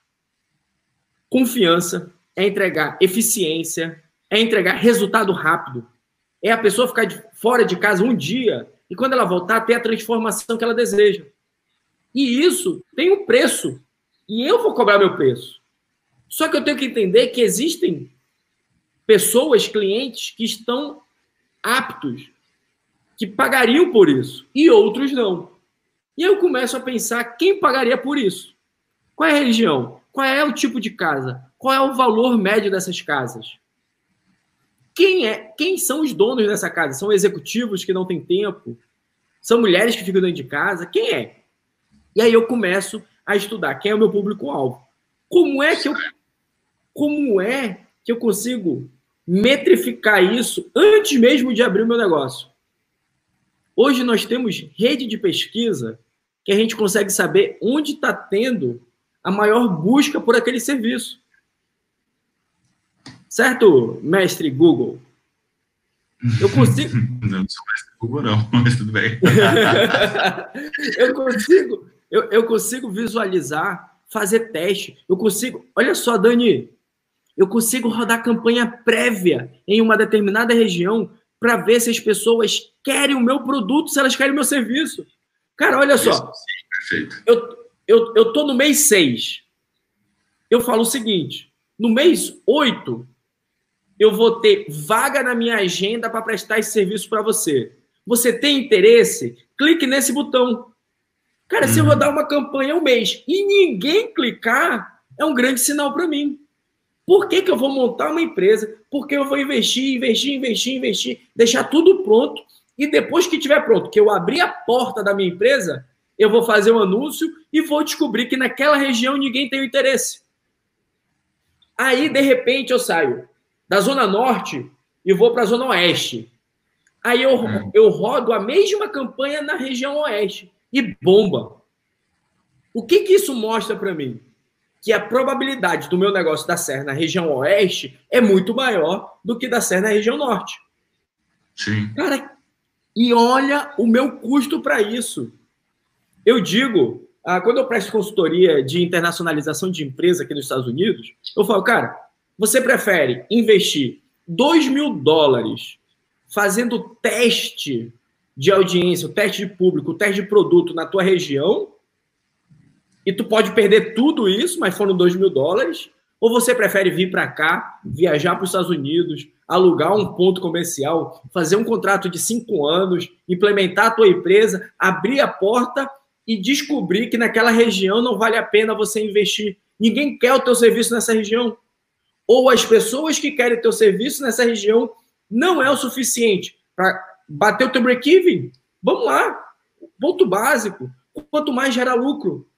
confiança, é entregar eficiência, é entregar resultado rápido. É a pessoa ficar de, fora de casa um dia e quando ela voltar ter a transformação que ela deseja. E isso tem um preço. E eu vou cobrar meu preço. Só que eu tenho que entender que existem pessoas, clientes que estão aptos, que pagariam por isso, e outros não. E eu começo a pensar quem pagaria por isso. Qual é a região? Qual é o tipo de casa? Qual é o valor médio dessas casas? Quem é? Quem são os donos dessa casa? São executivos que não têm tempo? São mulheres que ficam dentro de casa? Quem é? E aí eu começo a estudar quem é o meu público-alvo. Como é que eu como é que eu consigo metrificar isso antes mesmo de abrir o meu negócio? Hoje nós temos rede de pesquisa que a gente consegue saber onde está tendo a maior busca por aquele serviço. Certo, mestre Google? Eu consigo. Não sou mestre Google, não, mas tudo bem. eu consigo, eu, eu consigo visualizar, fazer teste. Eu consigo. Olha só, Dani, eu consigo rodar campanha prévia em uma determinada região para ver se as pessoas querem o meu produto, se elas querem o meu serviço. Cara, olha só. Sim. Eu, eu, eu tô no mês 6. Eu falo o seguinte: no mês 8, eu vou ter vaga na minha agenda para prestar esse serviço para você. Você tem interesse? Clique nesse botão. Cara, se eu rodar uma campanha um mês e ninguém clicar, é um grande sinal para mim. Por que, que eu vou montar uma empresa? Porque eu vou investir, investir, investir, investir, deixar tudo pronto e depois que estiver pronto, que eu abrir a porta da minha empresa, eu vou fazer um anúncio e vou descobrir que naquela região ninguém tem interesse. Aí, de repente, eu saio da Zona Norte e vou para a Zona Oeste. Aí eu, hum. eu rodo a mesma campanha na região Oeste e bomba. O que, que isso mostra para mim? Que a probabilidade do meu negócio dar certo na região Oeste é muito maior do que dar certo na região Norte. Sim. Cara, e olha o meu custo para isso. Eu digo, ah, quando eu presto consultoria de internacionalização de empresa aqui nos Estados Unidos, eu falo, cara, você prefere investir 2 mil dólares fazendo teste de audiência, teste de público, teste de produto na tua região, e tu pode perder tudo isso, mas foram 2 mil dólares, ou você prefere vir para cá, viajar para os Estados Unidos, alugar um ponto comercial, fazer um contrato de cinco anos, implementar a tua empresa, abrir a porta e descobrir que naquela região não vale a pena você investir. Ninguém quer o teu serviço nessa região. Ou as pessoas que querem o teu serviço nessa região não é o suficiente para bater o teu break-even. Vamos lá. Ponto básico. Quanto mais gera lucro.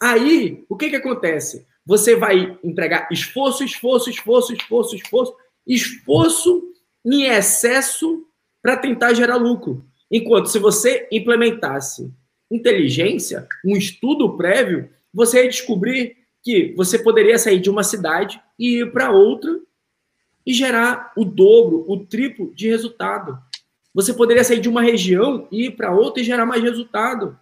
Aí, o que, que acontece? Você vai empregar esforço, esforço, esforço, esforço, esforço, esforço em excesso para tentar gerar lucro. Enquanto se você implementasse inteligência, um estudo prévio, você ia descobrir que você poderia sair de uma cidade e ir para outra e gerar o dobro, o triplo de resultado. Você poderia sair de uma região e ir para outra e gerar mais resultado.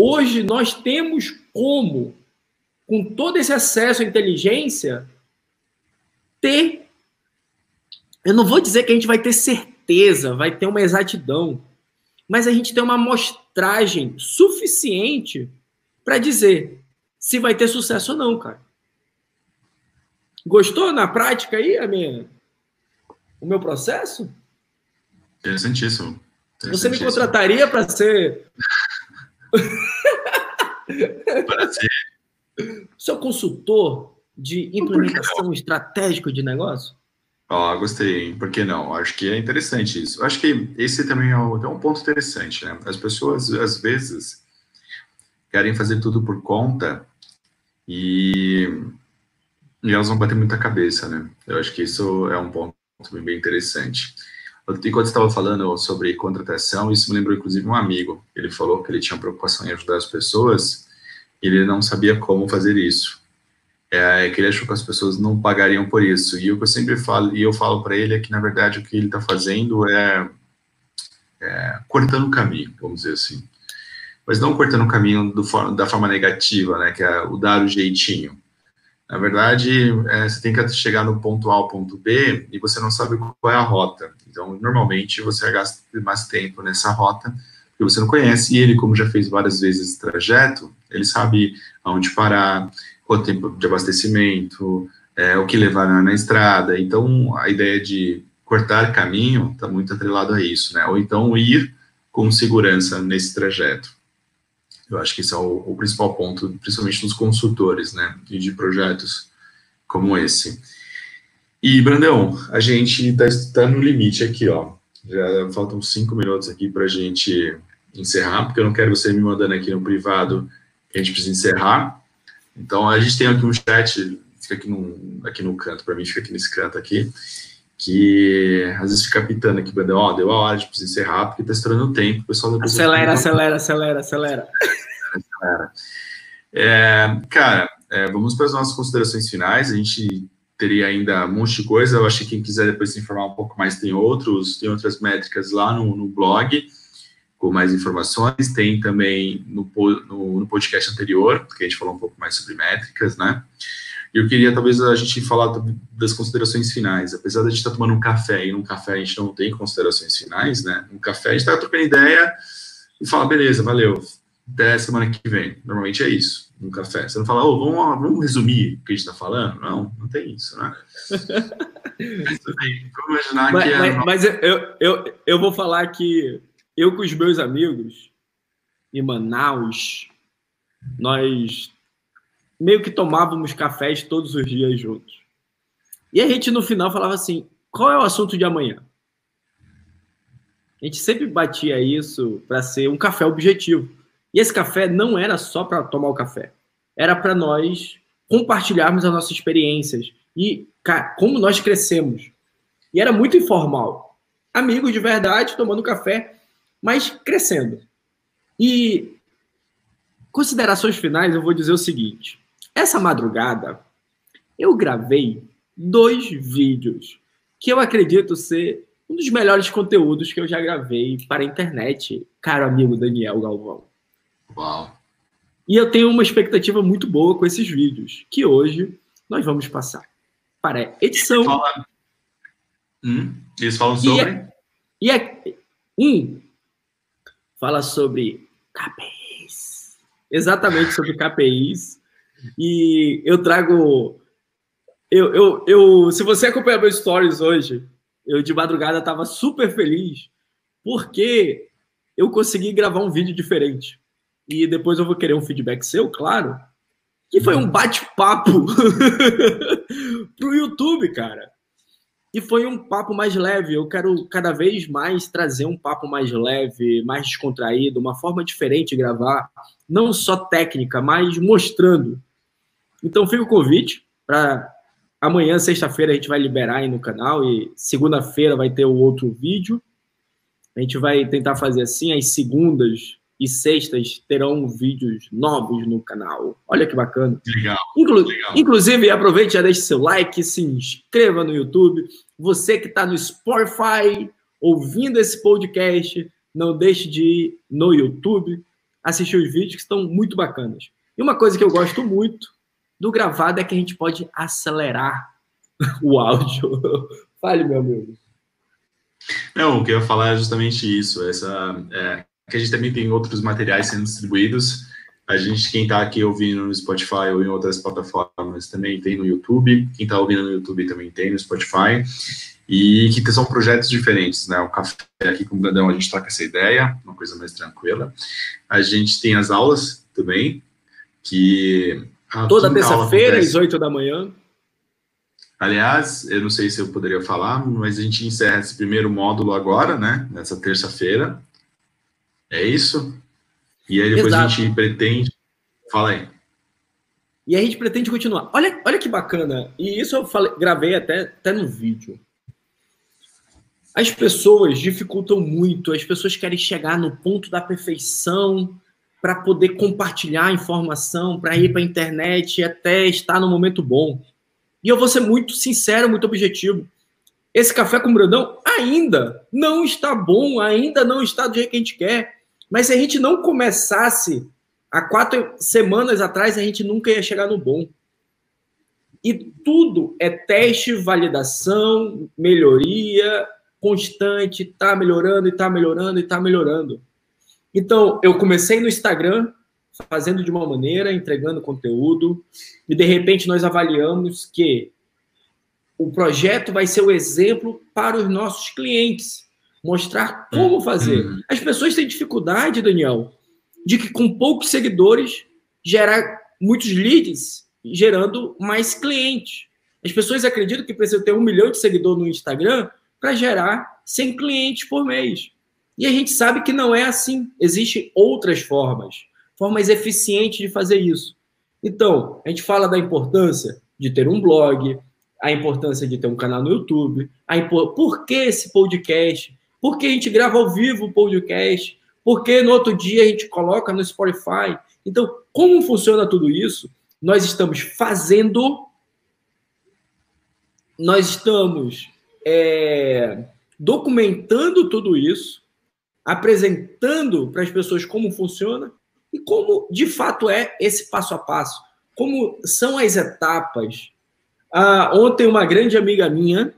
Hoje nós temos como, com todo esse acesso à inteligência, ter. Eu não vou dizer que a gente vai ter certeza, vai ter uma exatidão, mas a gente tem uma amostragem suficiente para dizer se vai ter sucesso ou não, cara. Gostou na prática aí, a minha, o meu processo? Interessantíssimo. Interessantíssimo. Você me contrataria para ser. Para ser. Seu consultor de implementação estratégica de negócio? Oh, gostei, por que não? Acho que é interessante isso. Acho que esse também é um ponto interessante, né? As pessoas, às vezes, querem fazer tudo por conta e, e elas vão bater muita cabeça, né? Eu acho que isso é um ponto bem interessante. Enquanto estava falando sobre contratação, isso me lembrou, inclusive, um amigo. Ele falou que ele tinha preocupação em ajudar as pessoas e ele não sabia como fazer isso é, que ele achou que as pessoas não pagariam por isso. E o que eu sempre falo, e eu falo para ele é que, na verdade, o que ele está fazendo é, é, cortando o caminho, vamos dizer assim. Mas não cortando o caminho do, da forma negativa, né, que é o dar o jeitinho. Na verdade, é, você tem que chegar no ponto A ao ponto B e você não sabe qual é a rota. Então, normalmente, você gasta mais tempo nessa rota que você não conhece. E ele, como já fez várias vezes esse trajeto, ele sabe aonde parar, o tempo de abastecimento, é, o que levar na, estrada. Então, a ideia de cortar caminho está muito atrelado a isso, né? Ou então ir com segurança nesse trajeto. Eu acho que esse é o, o principal ponto, principalmente nos consultores, né? E de projetos como esse. E, Brandão, a gente está tá no limite aqui, ó. Já faltam cinco minutos aqui para a gente encerrar, porque eu não quero você me mandando aqui no privado que a gente precisa encerrar. Então, a gente tem aqui um chat, fica aqui no, aqui no canto, para mim fica aqui nesse canto aqui, que às vezes fica pitando aqui, ó, oh, deu a hora de precisar encerrar, porque está estourando o tempo, o pessoal... Acelera, acelera, acelera, acelera, acelera. É, cara, é, vamos para as nossas considerações finais. A gente teria ainda um monte de coisa. Eu acho que quem quiser depois se informar um pouco mais tem outros, tem outras métricas lá no, no blog com mais informações. Tem também no, no, no, podcast anterior, que a gente falou um pouco mais sobre métricas, né? E eu queria talvez a gente falar das considerações finais. Apesar de a gente estar tomando um café e num café a gente não tem considerações finais, né? Um café a gente está trocando ideia e fala, beleza, valeu, até semana que vem. Normalmente é isso, um café. Você não fala, oh, vamos, vamos resumir o que a gente está falando? Não, não tem isso, né? vamos imaginar mas, que é... Mas, mas eu, eu, eu vou falar que eu com os meus amigos em Manaus, nós meio que tomávamos cafés todos os dias juntos. E a gente no final falava assim: qual é o assunto de amanhã? A gente sempre batia isso para ser um café objetivo. E esse café não era só para tomar o café, era para nós compartilharmos as nossas experiências e como nós crescemos. E era muito informal. Amigos de verdade tomando café, mas crescendo. E considerações finais, eu vou dizer o seguinte: essa madrugada eu gravei dois vídeos que eu acredito ser um dos melhores conteúdos que eu já gravei para a internet, caro amigo Daniel Galvão. Uau! E eu tenho uma expectativa muito boa com esses vídeos, que hoje nós vamos passar para a edição. Fala... Hum, eles falam sobre. E é, e é, um fala sobre KPIs. Exatamente sobre KPIs. E eu trago. Eu, eu, eu, se você acompanhar meus stories hoje, eu de madrugada estava super feliz porque eu consegui gravar um vídeo diferente e depois eu vou querer um feedback seu, claro, que foi um bate-papo pro YouTube, cara. E foi um papo mais leve. Eu quero cada vez mais trazer um papo mais leve, mais descontraído, uma forma diferente de gravar, não só técnica, mas mostrando. Então fica o convite para amanhã, sexta-feira, a gente vai liberar aí no canal e segunda-feira vai ter o outro vídeo. A gente vai tentar fazer assim, as segundas e sextas terão vídeos novos no canal. Olha que bacana. Legal. Inclu legal. Inclusive, aproveite e já deixe seu like, se inscreva no YouTube. Você que está no Spotify ouvindo esse podcast, não deixe de ir no YouTube assistir os vídeos que estão muito bacanas. E uma coisa que eu gosto muito do gravado é que a gente pode acelerar o áudio. Fale, meu amigo. Não, o que eu ia falar é justamente isso. Essa, é, que a gente também tem outros materiais sendo distribuídos. A gente, quem está aqui ouvindo no Spotify ou em outras plataformas, também tem no YouTube. Quem está ouvindo no YouTube também tem no Spotify. E que são projetos diferentes, né? O café aqui com o Brandão, a gente toca essa ideia, uma coisa mais tranquila. A gente tem as aulas também, que... Toda terça-feira, às 8 da manhã. Aliás, eu não sei se eu poderia falar, mas a gente encerra esse primeiro módulo agora, né? Nessa terça-feira. É isso? E aí depois Exato. a gente pretende. Fala aí. E a gente pretende continuar. Olha, olha que bacana. E isso eu falei, gravei até, até no vídeo. As pessoas dificultam muito, as pessoas querem chegar no ponto da perfeição para poder compartilhar informação, para ir para a internet e até estar no momento bom. E eu vou ser muito sincero, muito objetivo. Esse café com Brandão ainda não está bom, ainda não está do jeito que a gente quer. Mas se a gente não começasse há quatro semanas atrás, a gente nunca ia chegar no bom. E tudo é teste, validação, melhoria constante, tá melhorando e tá melhorando e tá melhorando. Então, eu comecei no Instagram fazendo de uma maneira, entregando conteúdo, e de repente nós avaliamos que o projeto vai ser o exemplo para os nossos clientes mostrar como fazer. Uhum. As pessoas têm dificuldade, Daniel, de que com poucos seguidores gerar muitos leads, gerando mais clientes. As pessoas acreditam que precisa ter um milhão de seguidores no Instagram para gerar 100 clientes por mês. E a gente sabe que não é assim. Existem outras formas, formas eficientes de fazer isso. Então, a gente fala da importância de ter um blog, a importância de ter um canal no YouTube, a impor... por que esse podcast, porque a gente grava ao vivo o podcast, porque no outro dia a gente coloca no Spotify. Então, como funciona tudo isso? nós estamos fazendo, nós estamos é, documentando tudo isso, apresentando para as pessoas como funciona e como de fato é esse passo a passo, como são as etapas. Ah, ontem, uma grande amiga minha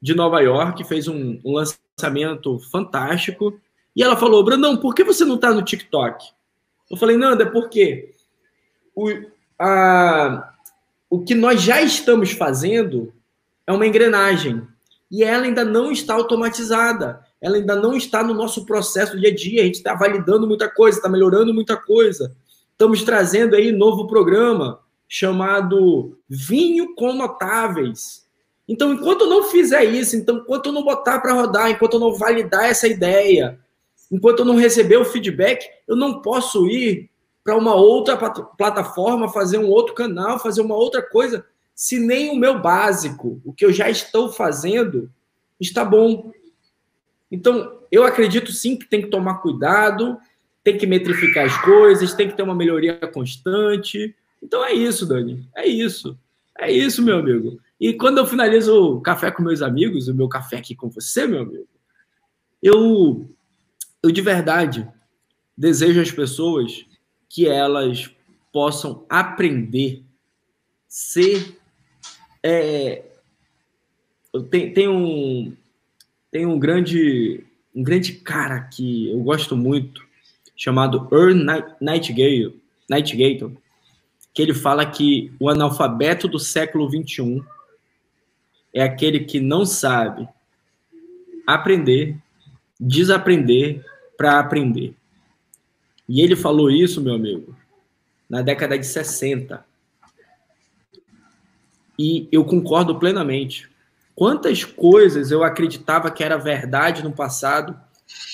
de Nova York fez um, um lançamento fantástico e ela falou: Brandão, por que você não está no TikTok? Eu falei: Nanda, é porque o, a, o que nós já estamos fazendo é uma engrenagem e ela ainda não está automatizada, ela ainda não está no nosso processo dia a dia. A gente está validando muita coisa, está melhorando muita coisa. Estamos trazendo aí novo programa chamado Vinho com Notáveis. Então, enquanto eu não fizer isso, então, enquanto eu não botar para rodar, enquanto eu não validar essa ideia, enquanto eu não receber o feedback, eu não posso ir para uma outra plataforma, fazer um outro canal, fazer uma outra coisa, se nem o meu básico, o que eu já estou fazendo, está bom. Então, eu acredito sim que tem que tomar cuidado, tem que metrificar as coisas, tem que ter uma melhoria constante. Então é isso, Dani. É isso. É isso, meu amigo. E quando eu finalizo o café com meus amigos, o meu café aqui com você, meu amigo, eu, eu de verdade desejo às pessoas que elas possam aprender, ser. É, tem, tem, um, tem um grande um grande cara que eu gosto muito, chamado Earl Nightingale, Nightingale que ele fala que o analfabeto do século XXI é aquele que não sabe aprender, desaprender para aprender. E ele falou isso, meu amigo, na década de 60. E eu concordo plenamente. Quantas coisas eu acreditava que era verdade no passado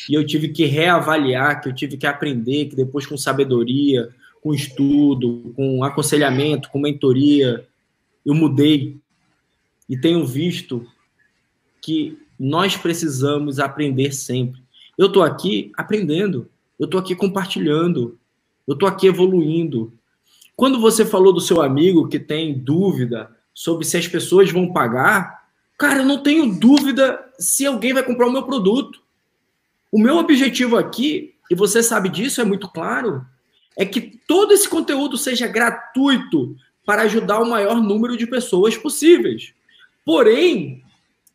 e eu tive que reavaliar, que eu tive que aprender, que depois com sabedoria, com estudo, com aconselhamento, com mentoria, eu mudei e tenho visto que nós precisamos aprender sempre. Eu estou aqui aprendendo, eu estou aqui compartilhando, eu estou aqui evoluindo. Quando você falou do seu amigo que tem dúvida sobre se as pessoas vão pagar, cara, eu não tenho dúvida se alguém vai comprar o meu produto. O meu objetivo aqui, e você sabe disso, é muito claro, é que todo esse conteúdo seja gratuito para ajudar o maior número de pessoas possíveis. Porém,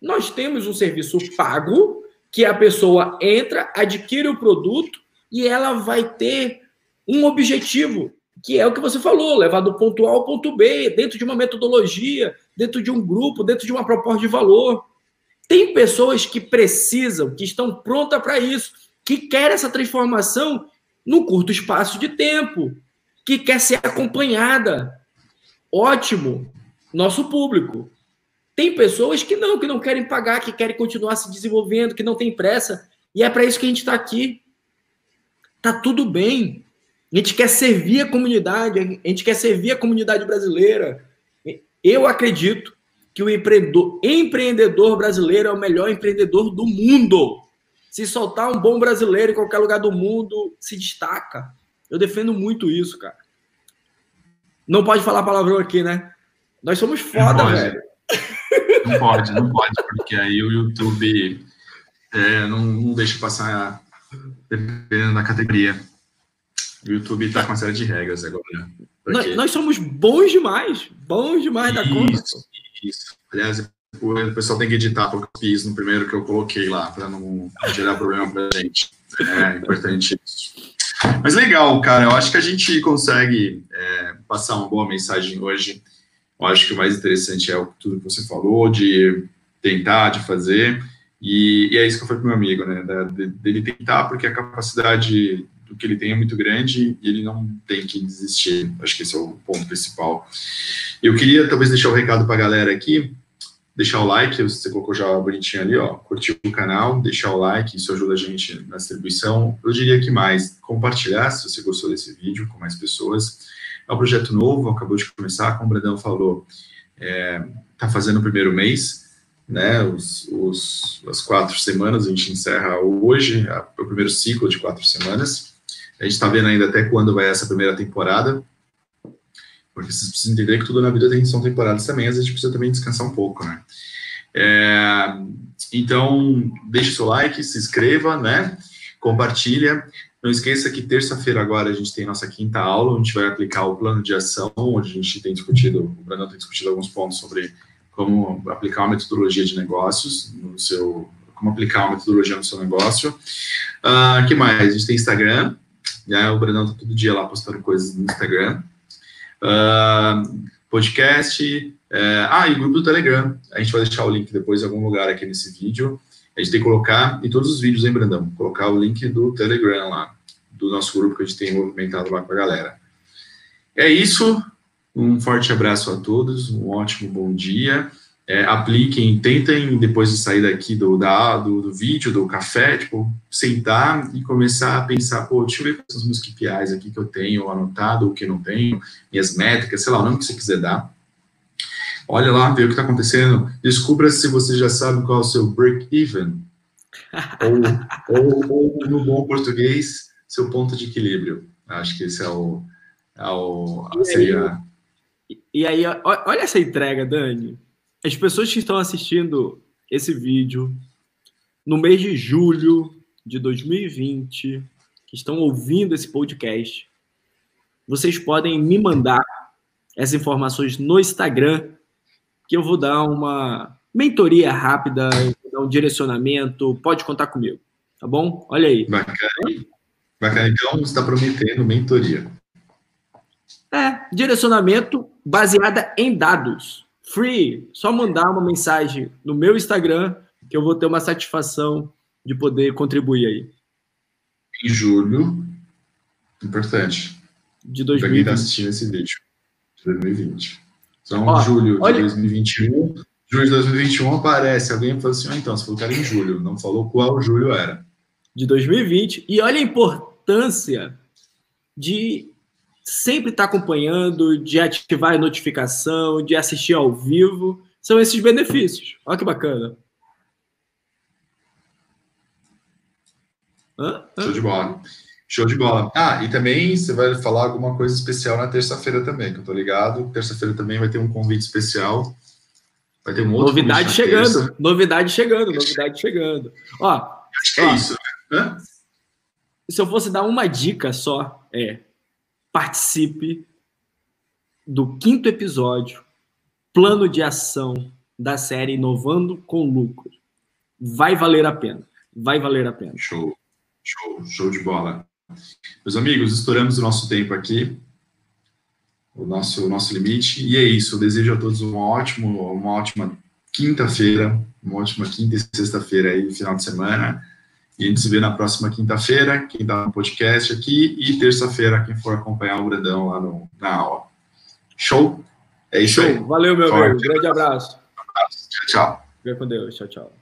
nós temos um serviço pago que a pessoa entra, adquire o produto e ela vai ter um objetivo, que é o que você falou, levar do ponto A ao ponto B, dentro de uma metodologia, dentro de um grupo, dentro de uma proposta de valor. Tem pessoas que precisam, que estão prontas para isso, que querem essa transformação no curto espaço de tempo, que quer ser acompanhada. Ótimo, nosso público. Tem pessoas que não, que não querem pagar, que querem continuar se desenvolvendo, que não tem pressa. E é para isso que a gente está aqui. Tá tudo bem. A gente quer servir a comunidade, a gente quer servir a comunidade brasileira. Eu acredito que o empreendedor, empreendedor brasileiro é o melhor empreendedor do mundo. Se soltar um bom brasileiro em qualquer lugar do mundo, se destaca. Eu defendo muito isso, cara. Não pode falar palavrão aqui, né? Nós somos foda, velho. Não pode, não pode, porque aí o YouTube é, não, não, deixa passar dependendo da categoria. O YouTube está com uma série de regras agora. Porque... Nós, nós, somos bons demais, bons demais isso, da conta. Isso, aliás, o pessoal tem que editar porque eu fiz no primeiro que eu coloquei lá, para não gerar problema para gente. É importante isso. Mas legal, cara, eu acho que a gente consegue é, passar uma boa mensagem hoje. Eu acho que o mais interessante é tudo que você falou, de tentar, de fazer. E, e é isso que eu falei para meu amigo, né? Da, de, dele tentar, porque a capacidade do que ele tem é muito grande e ele não tem que desistir. Acho que esse é o ponto principal. Eu queria talvez deixar o um recado para a galera aqui deixar o like, você colocou já bonitinho ali, ó, curtir o canal, deixar o like, isso ajuda a gente na distribuição. Eu diria que mais, compartilhar se você gostou desse vídeo com mais pessoas. É um projeto novo, acabou de começar, como o Bradão falou, é, tá fazendo o primeiro mês, né, os, os, as quatro semanas, a gente encerra hoje, a, o primeiro ciclo de quatro semanas. A gente está vendo ainda até quando vai essa primeira temporada. Porque vocês precisam entender que tudo na vida tem, são temporadas também, às vezes a gente precisa também descansar um pouco, né? É, então, deixe seu like, se inscreva, né? Compartilha. Não esqueça que terça-feira agora a gente tem nossa quinta aula, a gente vai aplicar o plano de ação, onde a gente tem discutido, o Brandão tem discutido alguns pontos sobre como aplicar uma metodologia de negócios no seu, como aplicar uma metodologia no seu negócio. Uh, que mais? A gente tem Instagram, né? O Brandão tá todo dia lá postando coisas no Instagram. Uh, podcast, é, ah, e grupo do Telegram. A gente vai deixar o link depois em algum lugar aqui nesse vídeo. A gente tem que colocar em todos os vídeos, hein, Brandão? Colocar o link do Telegram lá, do nosso grupo que a gente tem movimentado lá com a galera. É isso. Um forte abraço a todos, um ótimo bom dia. É, apliquem, tentem, depois de sair daqui do, da, do, do, vídeo, do café, tipo, sentar e começar a pensar, pô, deixa eu ver quais são os meus KPIs aqui que eu tenho anotado, o que não tenho, minhas métricas, sei lá, o nome que você quiser dar Olha lá, vê o que está acontecendo. Descubra se você já sabe qual é o seu break-even. ou, ou, ou, no bom português, seu ponto de equilíbrio. Acho que esse é o. É o e, seria... aí, e aí, olha essa entrega, Dani. As pessoas que estão assistindo esse vídeo no mês de julho de 2020, que estão ouvindo esse podcast, vocês podem me mandar essas informações no Instagram que eu vou dar uma mentoria rápida, dar um direcionamento, pode contar comigo, tá bom? Olha aí. Bacana. Bacana. Então, você está prometendo mentoria. É, direcionamento baseada em dados. Free. Só mandar uma mensagem no meu Instagram que eu vou ter uma satisfação de poder contribuir aí. Em julho, importante. De 2020. Para quem está assistindo esse vídeo. De 2020. Então, Ó, julho de olha... 2021. Julho de 2021 aparece alguém e fala assim: ah, então, você falou que era em julho, não falou qual julho era. De 2020. E olha a importância de sempre estar acompanhando, de ativar a notificação, de assistir ao vivo. São esses benefícios. Olha que bacana. Hã? Hã? Show de bola. Show de bola. Ah, e também você vai falar alguma coisa especial na terça-feira também, que eu tô ligado. Terça-feira também vai ter um convite especial. Vai ter um outro Novidade chegando, terça. novidade chegando, novidade chegando. Ó, Acho que é ó, é isso. Hã? Se eu fosse dar uma dica só, é participe do quinto episódio, plano de ação da série Inovando com Lucro. Vai valer a pena. Vai valer a pena. Show, show, show de bola. Meus amigos, estouramos o nosso tempo aqui, o nosso, o nosso limite, e é isso. Eu desejo a todos um ótimo, uma ótima quinta-feira, uma ótima quinta e sexta-feira aí, final de semana. E a gente se vê na próxima quinta-feira, quem está no podcast aqui, e terça-feira, quem for acompanhar o Brandão lá no, na aula. Show? É isso Show. aí. Valeu, meu Forte. amigo. Grande abraço. Um abraço. Tchau, tchau. Fica com Deus. Tchau, tchau.